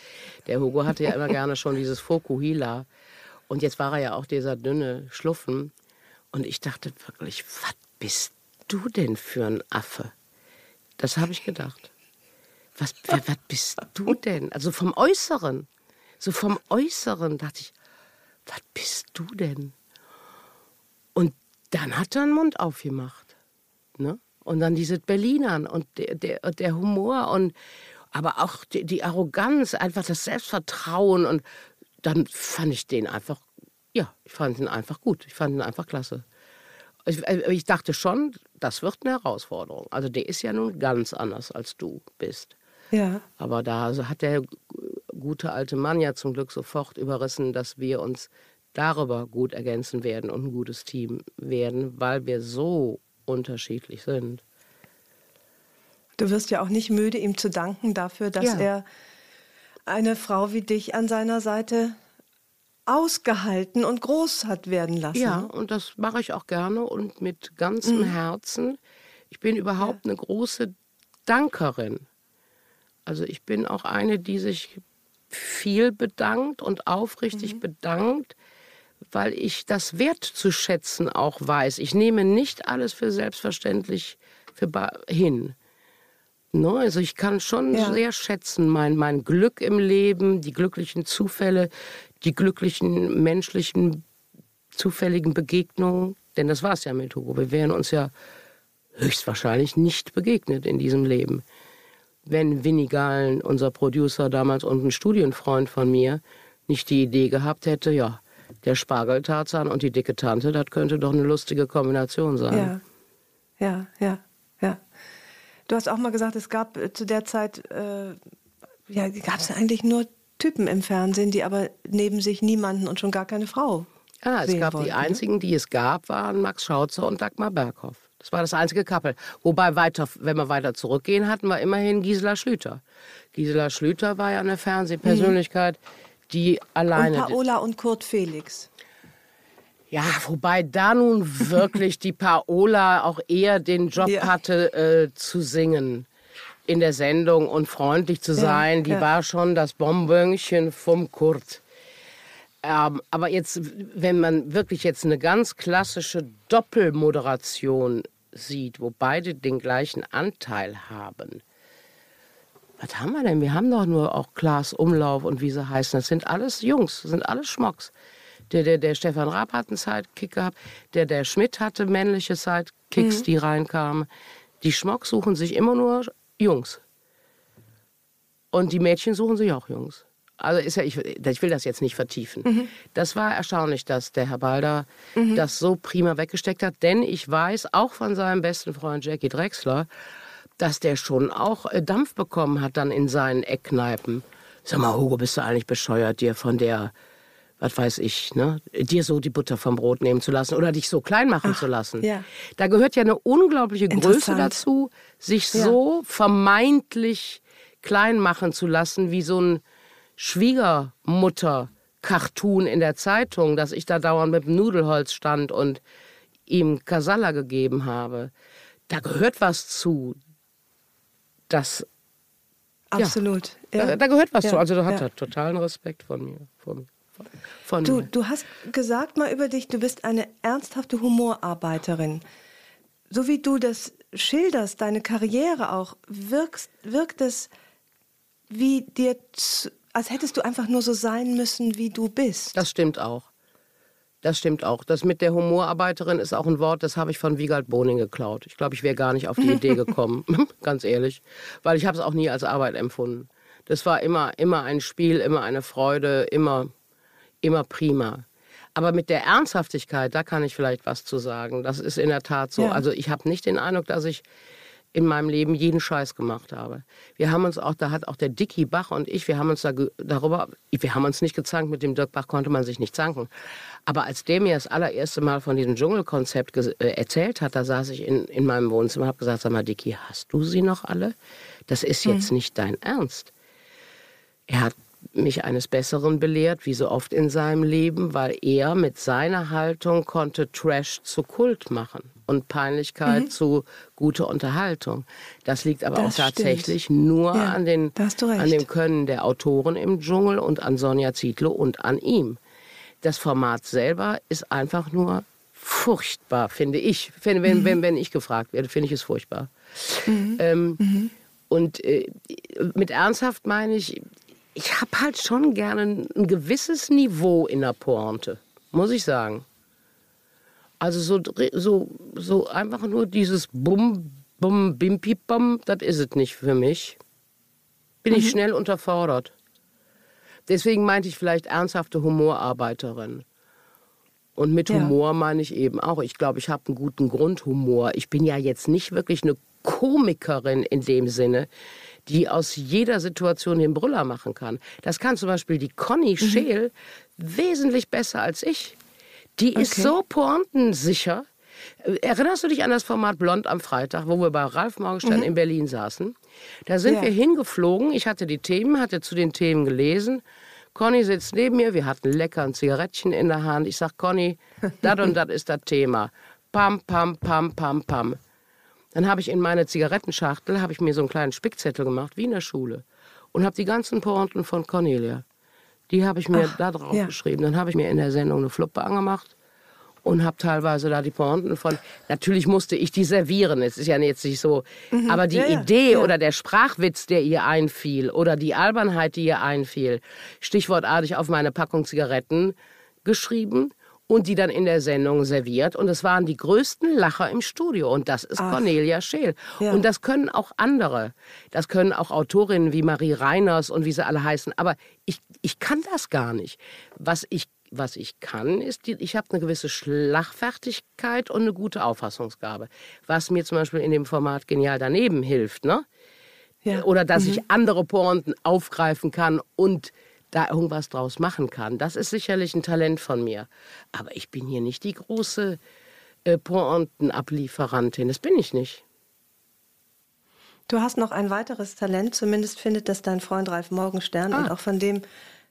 Der Hugo hatte ja immer gerne schon dieses Fokuhila. Und jetzt war er ja auch dieser dünne Schluffen. Und ich dachte wirklich, was bist du denn für ein Affe? Das habe ich gedacht. Was, wer, was bist du denn? Also vom Äußeren. So vom Äußeren dachte ich, was bist du denn? Und dann hat er einen Mund aufgemacht. Ne? Und dann diese Berlinern und der, der, der Humor und aber auch die, die, Arroganz, einfach das Selbstvertrauen. Und dann fand ich den einfach, ja, ich fand ihn einfach gut. Ich fand ihn einfach klasse. Ich, äh, ich dachte schon, das wird eine Herausforderung. Also der ist ja nun ganz anders, als du bist. Ja. Aber da hat der gute alte Mann ja zum Glück sofort überrissen, dass wir uns darüber gut ergänzen werden und ein gutes Team werden, weil wir so unterschiedlich sind. Du wirst ja auch nicht müde, ihm zu danken dafür, dass ja. er eine Frau wie dich an seiner Seite ausgehalten und groß hat werden lassen. Ja, und das mache ich auch gerne und mit ganzem mhm. Herzen. Ich bin überhaupt ja. eine große Dankerin. Also ich bin auch eine, die sich viel bedankt und aufrichtig mhm. bedankt, weil ich das Wert zu schätzen auch weiß. Ich nehme nicht alles für selbstverständlich für hin. No, also ich kann schon ja. sehr schätzen mein, mein Glück im Leben, die glücklichen Zufälle, die glücklichen menschlichen zufälligen Begegnungen. Denn das war es ja mit Hugo. Wir wären uns ja höchstwahrscheinlich nicht begegnet in diesem Leben wenn Winnie Gahlen, unser Producer damals und ein Studienfreund von mir, nicht die Idee gehabt hätte, ja, der Spargeltarzan und die dicke Tante, das könnte doch eine lustige Kombination sein. Ja, ja, ja, ja. Du hast auch mal gesagt, es gab äh, zu der Zeit, äh, ja, gab es eigentlich nur Typen im Fernsehen, die aber neben sich niemanden und schon gar keine Frau. Ja, es gab wollten, die einzigen, die es gab, waren Max Schautzer und Dagmar Berghoff. Das war das einzige Kappel. Wobei weiter, wenn wir weiter zurückgehen, hatten wir immerhin Gisela Schlüter. Gisela Schlüter war ja eine Fernsehpersönlichkeit, die alleine. Und Paola und Kurt Felix. Ja, wobei da nun wirklich die [laughs] Paola auch eher den Job ja. hatte, äh, zu singen in der Sendung und freundlich zu sein. Ja, die ja. war schon das Bonbönchen vom Kurt. Ähm, aber jetzt, wenn man wirklich jetzt eine ganz klassische Doppelmoderation sieht, wo beide den gleichen Anteil haben. Was haben wir denn? Wir haben doch nur auch Klaas Umlauf und wie sie heißen. Das sind alles Jungs, das sind alles Schmocks. Der, der, der Stefan Raab hat einen Sidekick gehabt, der, der Schmidt hatte männliche Sidekicks, mhm. die reinkamen. Die Schmocks suchen sich immer nur Jungs. Und die Mädchen suchen sich auch Jungs. Also ist ja, ich, ich will das jetzt nicht vertiefen. Mhm. Das war erstaunlich, dass der Herr Balder mhm. das so prima weggesteckt hat, denn ich weiß auch von seinem besten Freund Jackie Drexler, dass der schon auch äh, Dampf bekommen hat dann in seinen Eckkneipen. Sag mal, Hugo, bist du eigentlich bescheuert, dir von der, was weiß ich, ne, dir so die Butter vom Brot nehmen zu lassen oder dich so klein machen Ach, zu lassen? Ja. Da gehört ja eine unglaubliche Größe dazu, sich ja. so vermeintlich klein machen zu lassen, wie so ein Schwiegermutter-Cartoon in der Zeitung, dass ich da dauernd mit dem Nudelholz stand und ihm Kasala gegeben habe. Da gehört was zu. Das. Absolut. Ja, ja. Da, da, gehört was zu. Also da hat er totalen Respekt von mir. Von, von du, du hast gesagt mal über dich, du bist eine ernsthafte Humorarbeiterin. So wie du das schilderst, deine Karriere auch, wirkst, wirkt es wie dir zu, als hättest du einfach nur so sein müssen, wie du bist. Das stimmt auch. Das stimmt auch. Das mit der Humorarbeiterin ist auch ein Wort, das habe ich von Wiegald Boning geklaut. Ich glaube, ich wäre gar nicht auf die Idee [laughs] gekommen, [laughs] ganz ehrlich, weil ich habe es auch nie als Arbeit empfunden. Das war immer, immer ein Spiel, immer eine Freude, immer, immer prima. Aber mit der Ernsthaftigkeit, da kann ich vielleicht was zu sagen. Das ist in der Tat so. Ja. Also ich habe nicht den Eindruck, dass ich in meinem Leben jeden Scheiß gemacht habe. Wir haben uns auch, da hat auch der Dicky Bach und ich, wir haben uns da darüber, wir haben uns nicht gezankt, mit dem Dirk Bach konnte man sich nicht zanken. Aber als der mir das allererste Mal von diesem Dschungelkonzept äh, erzählt hat, da saß ich in, in meinem Wohnzimmer und habe gesagt, sag mal, Dicky, hast du sie noch alle? Das ist jetzt mhm. nicht dein Ernst. Er hat mich eines Besseren belehrt, wie so oft in seinem Leben, weil er mit seiner Haltung konnte Trash zu Kult machen. und Peinlichkeit Mhm. zu guter Unterhaltung. Das liegt aber Das auch tatsächlich stimmt. nur Ja, an, den, an dem Können der Autoren im Dschungel und an Sonja Zietlow und an ihm. Das Format selber ist einfach nur furchtbar, finde ich. Wenn, wenn, Mhm. wenn, wenn ich gefragt werde, finde ich es furchtbar. Ähm, Und äh, mit ernsthaft meine ich, ich habe halt schon gerne ein gewisses Niveau in der Pointe, muss ich sagen. Also so, so, so einfach nur dieses Bum, Bum, Bim, Pip, Bum, das ist es nicht für mich. Bin ich schnell unterfordert. Deswegen meinte ich vielleicht ernsthafte Humorarbeiterin. Und mit Ja. Humor meine ich eben auch, ich glaube, ich habe einen guten Grundhumor. Ich bin ja jetzt nicht wirklich eine Komikerin in dem Sinne, die aus jeder Situation den Brüller machen kann. Das kann zum Beispiel die Conny Scheel wesentlich besser als ich. Die ist Okay. so pointensicher. Äh, Erinnerst du dich an das Format Blond am Freitag, wo wir bei Ralf Morgenstern in Berlin saßen? Da sind Ja. wir hingeflogen. Ich hatte die Themen, hatte zu den Themen gelesen. Conny sitzt neben mir. Wir hatten lecker ein Zigarettchen in der Hand. Ich sag, Conny, [laughs] das und das ist das Thema. Pam, pam, pam, pam, pam. Dann habe ich in meine Zigarettenschachtel habe ich mir so einen kleinen Spickzettel gemacht, wie in der Schule. Und habe die ganzen Pointen von Cornelia, die habe ich mir da drauf ja. geschrieben. Dann habe ich mir in der Sendung eine Fluppe angemacht und habe teilweise da die Pointen von. Natürlich musste ich die servieren. Es ist ja jetzt nicht so. Aber die Mhm. Ja, Idee ja. oder der Sprachwitz, der ihr einfiel, oder die Albernheit, die ihr einfiel, stichwortartig auf meine Packung Zigaretten geschrieben und die dann in der Sendung serviert. Und es waren die größten Lacher im Studio. Und das ist Cornelia Scheel. Ja. Und das können auch andere. Das können auch Autorinnen wie Marie Reiners und wie sie alle heißen. Aber ich, ich kann das gar nicht. Was ich, was ich kann, ist, die, ich habe eine gewisse Schlagfertigkeit und eine gute Auffassungsgabe. Was mir zum Beispiel in dem Format genial daneben hilft. Ne? Ja. Oder dass ich andere Pointen aufgreifen kann und da irgendwas draus machen kann. Das ist sicherlich ein Talent von mir. Aber ich bin hier nicht die große äh, Pointenablieferantin. Das bin ich nicht. Du hast noch ein weiteres Talent, zumindest findet das dein Freund Ralf Morgenstern Ah. und auch von dem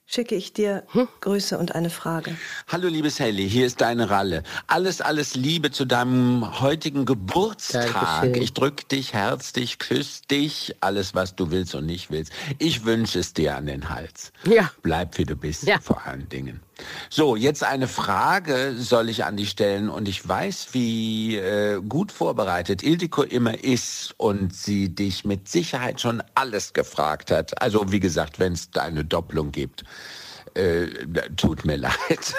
schicke ich dir Hm? Grüße und eine Frage. Hallo liebe Sally, hier ist deine Ralle. Alles, alles Liebe zu deinem heutigen Geburtstag. Dankeschön. Ich drück dich herzlich, küss dich, alles was du willst und nicht willst. Ich wünsche es dir an den Hals. Ja. Bleib wie du bist, Ja. vor allen Dingen. So, jetzt eine Frage soll ich an dich stellen und ich weiß, wie äh, gut vorbereitet Ildiko immer ist und sie dich mit Sicherheit schon alles gefragt hat. Also wie gesagt, wenn es da eine Doppelung gibt. Äh, tut mir [laughs] leid.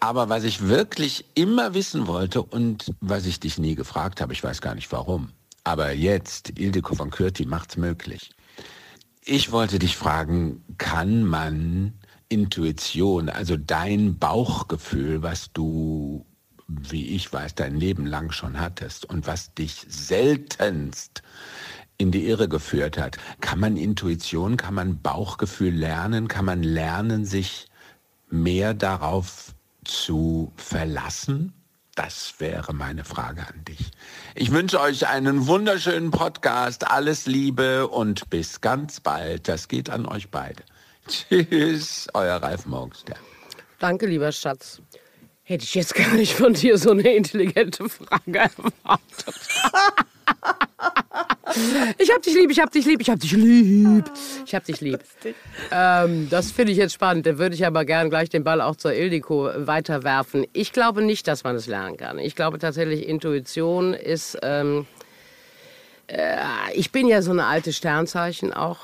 Aber was ich wirklich immer wissen wollte und was ich dich nie gefragt habe, ich weiß gar nicht warum. Aber jetzt, Ildiko von Kürti macht's möglich. Ich wollte dich fragen, kann man Intuition, also dein Bauchgefühl, was du, wie ich weiß, dein Leben lang schon hattest und was dich seltenst in die Irre geführt hat, kann man Intuition, kann man Bauchgefühl lernen, kann man lernen, sich mehr darauf zu verlassen? Das wäre meine Frage an dich. Ich wünsche euch einen wunderschönen Podcast, alles Liebe und bis ganz bald. Das geht an euch beide. [laughs] Tschüss, euer Ralf Morgenstern. Danke, lieber Schatz. Hätte ich jetzt gar nicht von dir so eine intelligente Frage erwartet. [laughs] Ich hab dich lieb, ich hab dich lieb, ich hab dich lieb. Ich hab dich lieb. Ähm, das finde ich jetzt spannend. Da würde ich aber gern gleich den Ball auch zur Ildiko weiterwerfen. Ich glaube nicht, dass man es lernen kann. Ich glaube tatsächlich, Intuition ist. Ähm, äh, ich bin ja so eine alte Sternzeichen auch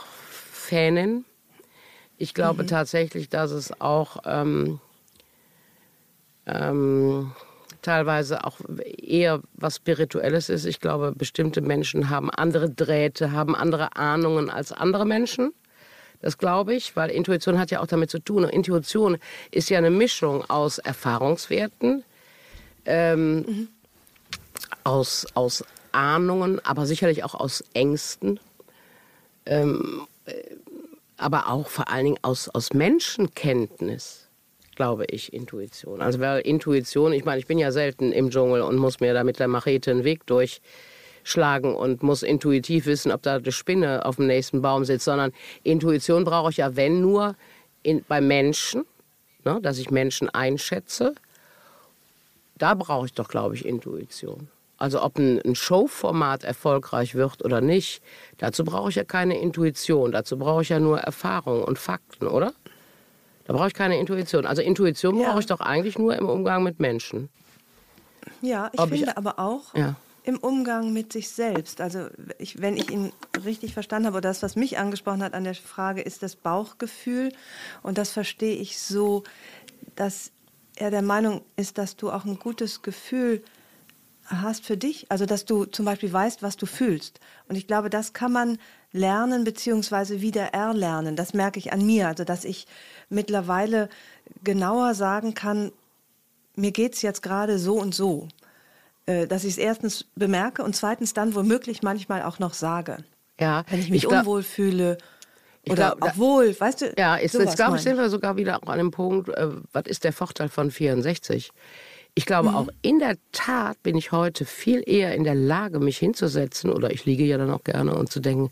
Fanin. Ich glaube tatsächlich, dass es auch ähm, ähm, teilweise auch eher was Spirituelles ist. Ich glaube, bestimmte Menschen haben andere Drähte, haben andere Ahnungen als andere Menschen. Das glaube ich, weil Intuition hat ja auch damit zu tun. Und Intuition ist ja eine Mischung aus Erfahrungswerten, ähm, aus, aus Ahnungen, aber sicherlich auch aus Ängsten ähm, aber auch vor allen Dingen aus, aus Menschenkenntnis, glaube ich, Intuition. Also weil Intuition, ich meine, ich bin ja selten im Dschungel und muss mir da mit der Machete einen Weg durchschlagen und muss intuitiv wissen, ob da eine Spinne auf dem nächsten Baum sitzt, sondern Intuition brauche ich ja, wenn nur in, bei Menschen, ne, dass ich Menschen einschätze, da brauche ich doch, glaube ich, Intuition. Also ob ein, ein Showformat erfolgreich wird oder nicht, dazu brauche ich ja keine Intuition. Dazu brauche ich ja nur Erfahrung und Fakten, oder? Da brauche ich keine Intuition. Also Intuition Ja. brauche ich doch eigentlich nur im Umgang mit Menschen. Ja, ich Ob ich- finde aber auch Ja. im Umgang mit sich selbst. Also ich, wenn ich ihn richtig verstanden habe, oder das, was mich angesprochen hat an der Frage, ist das Bauchgefühl. Und das verstehe ich so, dass er der Meinung ist, dass du auch ein gutes Gefühl hast für dich. Also dass du zum Beispiel weißt, was du fühlst. Und ich glaube, das kann man lernen beziehungsweise wieder erlernen. Das merke ich an mir. Also dass ich mittlerweile genauer sagen kann, mir geht es jetzt gerade so und so. Äh, Dass ich es erstens bemerke und zweitens dann womöglich manchmal auch noch sage. Ja, Wenn ich mich glaub- unwohl fühle Ich oder glaub, auch wohl, weißt du? Ja, jetzt glaube ich, sind wir sogar wieder auch an dem Punkt, äh, was ist der Vorteil von 64? Ich Mhm. glaube auch in der Tat bin ich heute viel eher in der Lage, mich hinzusetzen, oder ich liege ja dann auch gerne und zu denken,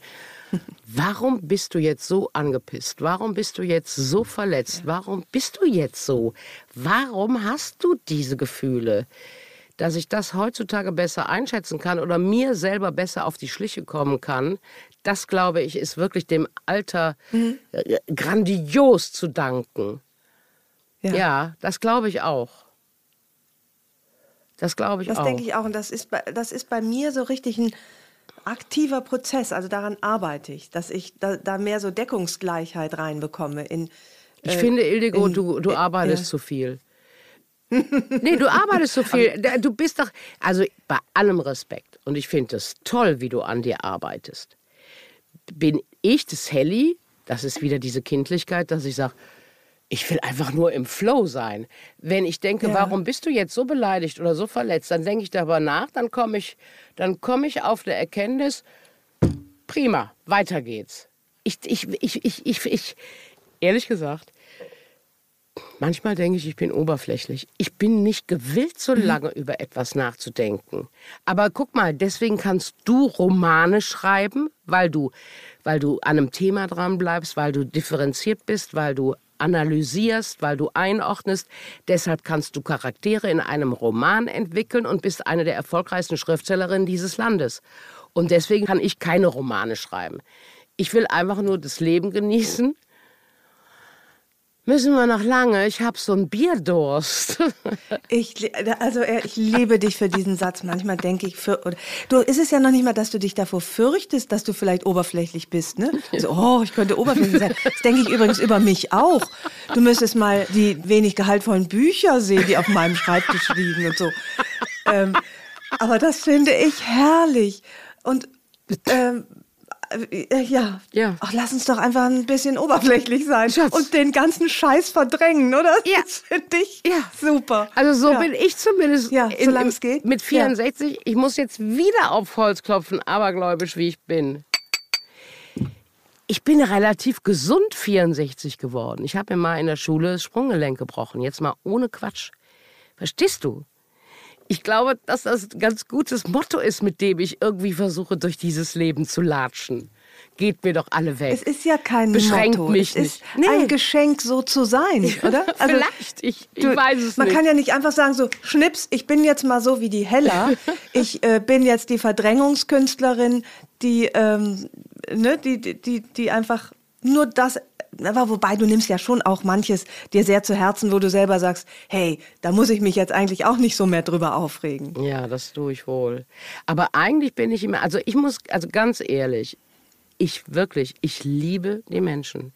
[laughs] warum bist du jetzt so angepisst? Warum bist du jetzt so verletzt? Warum bist du jetzt so? Warum hast du diese Gefühle? Dass ich das heutzutage besser einschätzen kann oder mir selber besser auf die Schliche kommen kann, das glaube ich, ist wirklich dem Alter Mhm. äh, grandios zu danken. Ja. Ja, das glaube ich auch. Das glaube ich Das auch. denke ich auch. Und das ist, bei, das ist bei mir so richtig ein aktiver Prozess. Also daran arbeite ich, dass ich da, da mehr so Deckungsgleichheit reinbekomme. In, Ich äh, finde, Ildiko, in- du, du äh, arbeitest ja. zu viel. [laughs] nee, du arbeitest zu viel. Du bist doch, also bei allem Respekt, und ich finde es toll, wie du an dir arbeitest. Bin ich das Helly, das ist wieder diese Kindlichkeit, dass ich sage, ich will einfach nur im Flow sein. Wenn ich denke, Ja. warum bist du jetzt so beleidigt oder so verletzt, dann denke ich darüber nach, dann komme ich, dann komme ich auf eine Erkenntnis, prima, weiter geht's. Ich, ich, ich, ich, ich, ich, ehrlich gesagt, manchmal denke ich, ich bin oberflächlich. Ich bin nicht gewillt, so lange über etwas nachzudenken. Aber guck mal, deswegen kannst du Romane schreiben, weil du, weil du an einem Thema dran bleibst, weil du differenziert bist, weil du analysierst, weil du einordnest. Deshalb kannst du Charaktere in einem Roman entwickeln und bist eine der erfolgreichsten Schriftstellerinnen dieses Landes. Und deswegen kann ich keine Romane schreiben. Ich will einfach nur das Leben genießen. Müssen wir noch lange? Ich habe so einen Bierdurst. [laughs] Ich, also äh, ich liebe dich für diesen Satz. Manchmal denke ich, für, oder, du ist es ja noch nicht mal, dass du dich davor fürchtest, dass du vielleicht oberflächlich bist, ne? [laughs] So, oh, ich könnte oberflächlich sein. Das denke ich übrigens über mich auch. Du müsstest mal die wenig gehaltvollen Bücher sehen, die auf meinem Schreibtisch liegen und so. Ähm, aber das finde ich herrlich. Und ähm, äh, ja, Ja. Ach, lass uns doch einfach ein bisschen oberflächlich sein Schatz. und den ganzen Scheiß verdrängen, oder? Ja. Das finde ich Ja. super. Also so Ja. bin ich zumindest Ja, in- solange es geht. mit 64. Ich muss jetzt wieder auf Holz klopfen, abergläubisch wie ich bin. Ich bin relativ gesund 64 geworden. Ich habe mir mal in der Schule das Sprunggelenk gebrochen. Jetzt mal ohne Quatsch. Verstehst du? Ich glaube, dass das ein ganz gutes Motto ist, mit dem ich irgendwie versuche, durch dieses Leben zu latschen. Geht mir doch alle weg. Es ist ja kein Beschränkt Motto. mich es ist nicht. Nee. ein Geschenk, so zu sein, [laughs] oder? Also, Vielleicht, ich, ich weiß es man nicht. kann ja nicht einfach sagen so, Schnips, ich bin jetzt mal so wie die Hella. [laughs] ich äh, bin jetzt die Verdrängungskünstlerin, die, ähm, ne, die, die, die, die einfach nur das aber wobei du nimmst ja schon auch manches dir sehr zu Herzen, wo du selber sagst, hey, da muss ich mich jetzt eigentlich auch nicht so mehr drüber aufregen. Ja, das tue ich wohl. Aber eigentlich bin ich immer, also ich muss, also ganz ehrlich, ich wirklich, ich liebe die Menschen.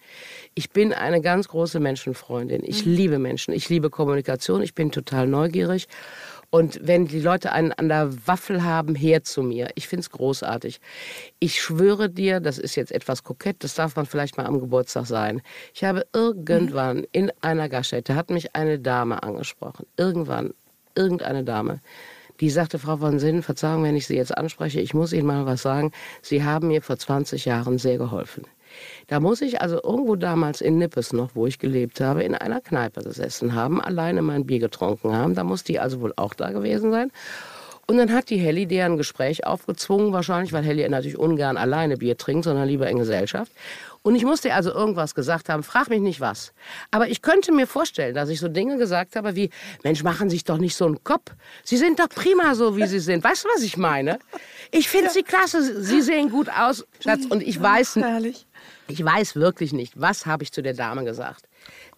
Ich bin eine ganz große Menschenfreundin. Ich liebe Menschen. Ich liebe Kommunikation. Ich bin total neugierig. Und wenn die Leute einen an der Waffel haben, her zu mir. Ich finde es großartig. Ich schwöre dir, das ist jetzt etwas kokett, das darf man vielleicht mal am Geburtstag sein. Ich habe irgendwann in einer Gaststätte, hat mich eine Dame angesprochen. Irgendwann, irgendeine Dame. Die sagte, Frau von Sinn, Verzeihung, wenn ich Sie jetzt anspreche, ich muss Ihnen mal was sagen. Sie haben mir vor 20 Jahren sehr geholfen. Da muss ich also irgendwo damals in Nippes noch, wo ich gelebt habe, in einer Kneipe gesessen haben, alleine mein Bier getrunken haben. Da muss die also wohl auch da gewesen sein. Und dann hat die Helly deren Gespräch aufgezwungen, wahrscheinlich, weil Helly natürlich ungern alleine Bier trinkt, sondern lieber in Gesellschaft. Und ich musste also irgendwas gesagt haben, frag mich nicht was. Aber ich könnte mir vorstellen, dass ich so Dinge gesagt habe wie, Mensch, machen Sie sich doch nicht so einen Kopf. Sie sind doch prima so, wie Sie sind. Weißt du, was ich meine? Ich finde Sie klasse, Sie sehen gut aus, Schatz. Und ich weiß, Herrlich. Ich weiß wirklich nicht, was habe ich zu der Dame gesagt.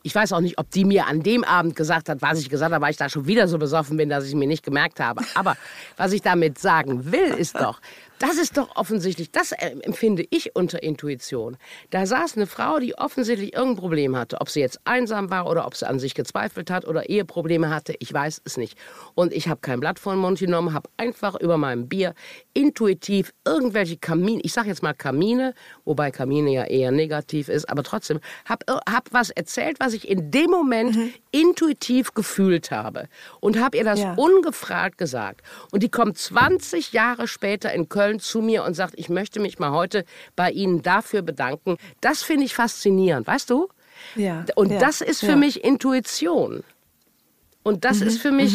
Ich weiß auch nicht, ob die mir an dem Abend gesagt hat, was ich gesagt habe, weil ich da schon wieder so besoffen bin, dass ich mir nicht gemerkt habe. Aber was ich damit sagen will, ist doch, das ist doch offensichtlich, das äh, empfinde ich unter Intuition. Da saß eine Frau, die offensichtlich irgendein Problem hatte. Ob sie jetzt einsam war oder ob sie an sich gezweifelt hat oder Eheprobleme hatte, ich weiß es nicht. Und ich habe kein Blatt vor den Mund genommen, habe einfach über meinem Bier intuitiv irgendwelche Kamine, ich sage jetzt mal Kamine, wobei Kamine ja eher negativ ist, aber trotzdem, habe hab was erzählt, was ich in dem Moment intuitiv gefühlt habe. Und habe ihr das Ja. ungefragt gesagt. Und die kommt 20 Jahre später in Köln zu mir und sagt, ich möchte mich mal heute bei Ihnen dafür bedanken. Das finde ich faszinierend, weißt du? Ja, Und ja, das ist für ja. mich Intuition. Und das Mhm, ist für mich,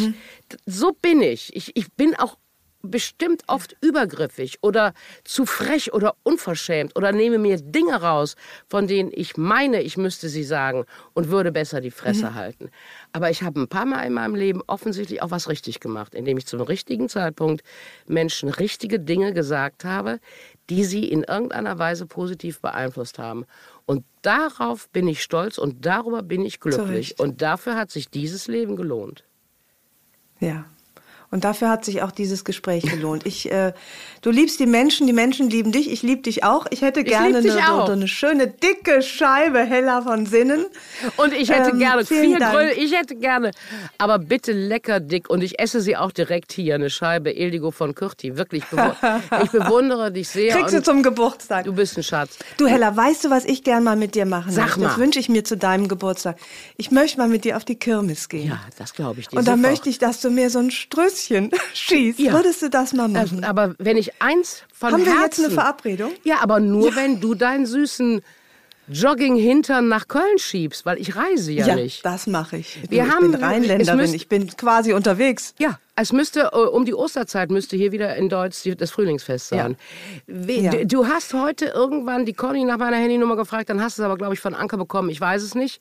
so bin ich. ich. Ich bin auch bestimmt oft übergriffig oder zu frech oder unverschämt oder nehme mir Dinge raus, von denen ich meine, ich müsste sie sagen und würde besser die Fresse Mhm. halten. Aber ich habe ein paar Mal in meinem Leben offensichtlich auch was richtig gemacht, indem ich zum richtigen Zeitpunkt Menschen richtige Dinge gesagt habe, die sie in irgendeiner Weise positiv beeinflusst haben. Und darauf bin ich stolz und darüber bin ich glücklich. Und dafür hat sich dieses Leben gelohnt. Ja. Und dafür hat sich auch dieses Gespräch gelohnt. Ich, äh, du liebst die Menschen, die Menschen lieben dich, ich liebe dich auch. Ich hätte gerne dich eine, so, eine schöne dicke Scheibe heller von Sinnen. Und ich hätte Ähm, gerne viel. Grill, ich hätte gerne, aber bitte lecker dick. Und ich esse sie auch direkt hier, eine Scheibe Ildigo von Kürti. Wirklich, [laughs] ich bewundere dich sehr. Kriegst du zum Geburtstag. du bist ein Schatz. Du Hella, weißt du, was ich gern mal mit dir machen Sag möchte? mal. Das wünsche ich mir zu deinem Geburtstag. Ich möchte mal mit dir auf die Kirmes gehen. Ja, das glaube ich dir. Und dann sofort. möchte ich, dass du mir so ein Strößchen [laughs] schießt. Ja. Würdest du das mal Das, machen? aber wenn ich eins von Haben wir Herzen, jetzt eine Verabredung? Ja, aber nur wenn du deinen süßen Jogging-Hintern nach Köln schiebst, weil ich reise ja, nicht. das mache ich. Wir ich haben- bin Rheinländerin, müsst- ich bin quasi unterwegs. Ja, es müsste äh, um die Osterzeit müsste hier wieder in Deutsch das Frühlingsfest sein. We- Ja. Du, du hast heute irgendwann die Conny nach meiner Handynummer gefragt, dann hast du es aber glaube ich von Anker bekommen. Ich weiß es nicht.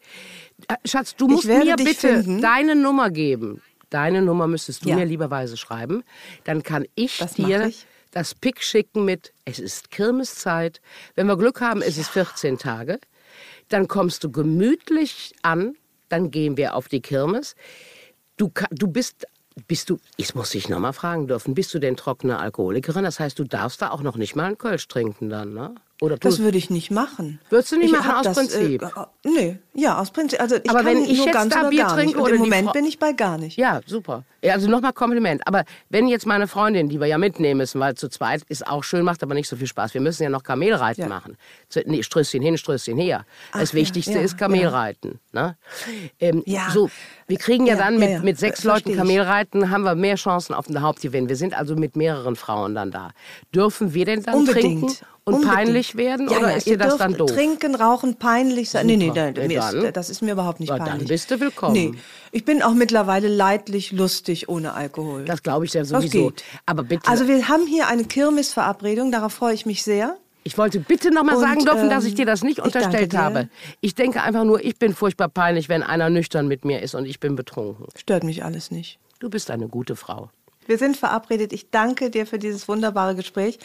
Äh, Schatz, du musst mir bitte finden. deine Nummer geben. Deine Nummer müsstest du Ja. mir lieberweise schreiben. Dann kann ich Das dir ich. das Pick schicken mit, es ist Kirmeszeit. Wenn wir Glück haben, ist es 14 Tage. Dann kommst du gemütlich an, dann gehen wir auf die Kirmes. Du, du bist, bist du, ich muss dich noch mal fragen dürfen, bist du denn trockene Alkoholikerin? Das heißt, du darfst da auch noch nicht mal einen Kölsch trinken dann, ne? Oder du, Das würde ich nicht machen. Würdest du nicht Ich machen aus das, Prinzip? Äh, nee, ja, aus Prinzip. Also ich Aber kann wenn ich nur jetzt ganz da Bier gar trinke oder im Moment Frau- bin ich bei gar nicht. Ja, super. Ja, also nochmal Kompliment. Aber wenn jetzt meine Freundin, die wir ja mitnehmen müssen, weil zu zweit ist auch schön, macht aber nicht so viel Spaß. Wir müssen ja noch Kamelreiten Ja. machen. Nee, Strösschen hin, Strösschen her. das Ach, Wichtigste ja, ist Kamelreiten. Ne? Ähm, Ja. So, wir kriegen ja, dann mit, mit sechs Leuten. Kamelreiten, haben wir mehr Chancen auf den Hauptgewinn. Wir sind also mit mehreren Frauen dann da. Dürfen wir denn dann Unbedingt. trinken und Unbedingt. peinlich werden? Ja, oder ja, ist ihr dir das dürft dann doof? Trinken, rauchen, peinlich sein. Nee, nee, Super. nee, Ja, mir dann. ist, das ist mir überhaupt nicht Na, dann peinlich. bist du willkommen. Nee, ich bin auch mittlerweile leidlich lustig ohne Alkohol. Das glaube ich ja sowieso. Aber bitte. Also wir haben hier eine Kirmesverabredung, darauf freue ich mich sehr. Ich wollte bitte noch mal Und, sagen dürfen, dass ähm, ich dir das nicht ich unterstellt dir. habe. Ich denke einfach nur, ich bin furchtbar peinlich, wenn einer nüchtern mit mir ist und ich bin betrunken. Stört mich alles nicht. Du bist eine gute Frau. Wir sind verabredet. Ich danke dir für dieses wunderbare Gespräch.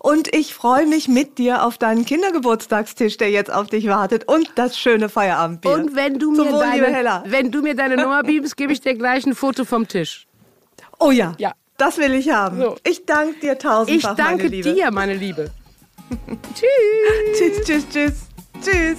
Und ich freue mich mit dir auf deinen Kindergeburtstagstisch, der jetzt auf dich wartet. Und das schöne Feierabendbier. Und wenn du, mir Wohl, deine, wenn du mir deine Nummer biebst, gebe ich dir gleich ein Foto vom Tisch. Oh ja. Ja. Das will ich haben. So. Ich danke dir Ich tausendfach, meine danke Liebe. dir, meine Liebe. [laughs] Tschüss, tschüss, tschüss. Tschüss.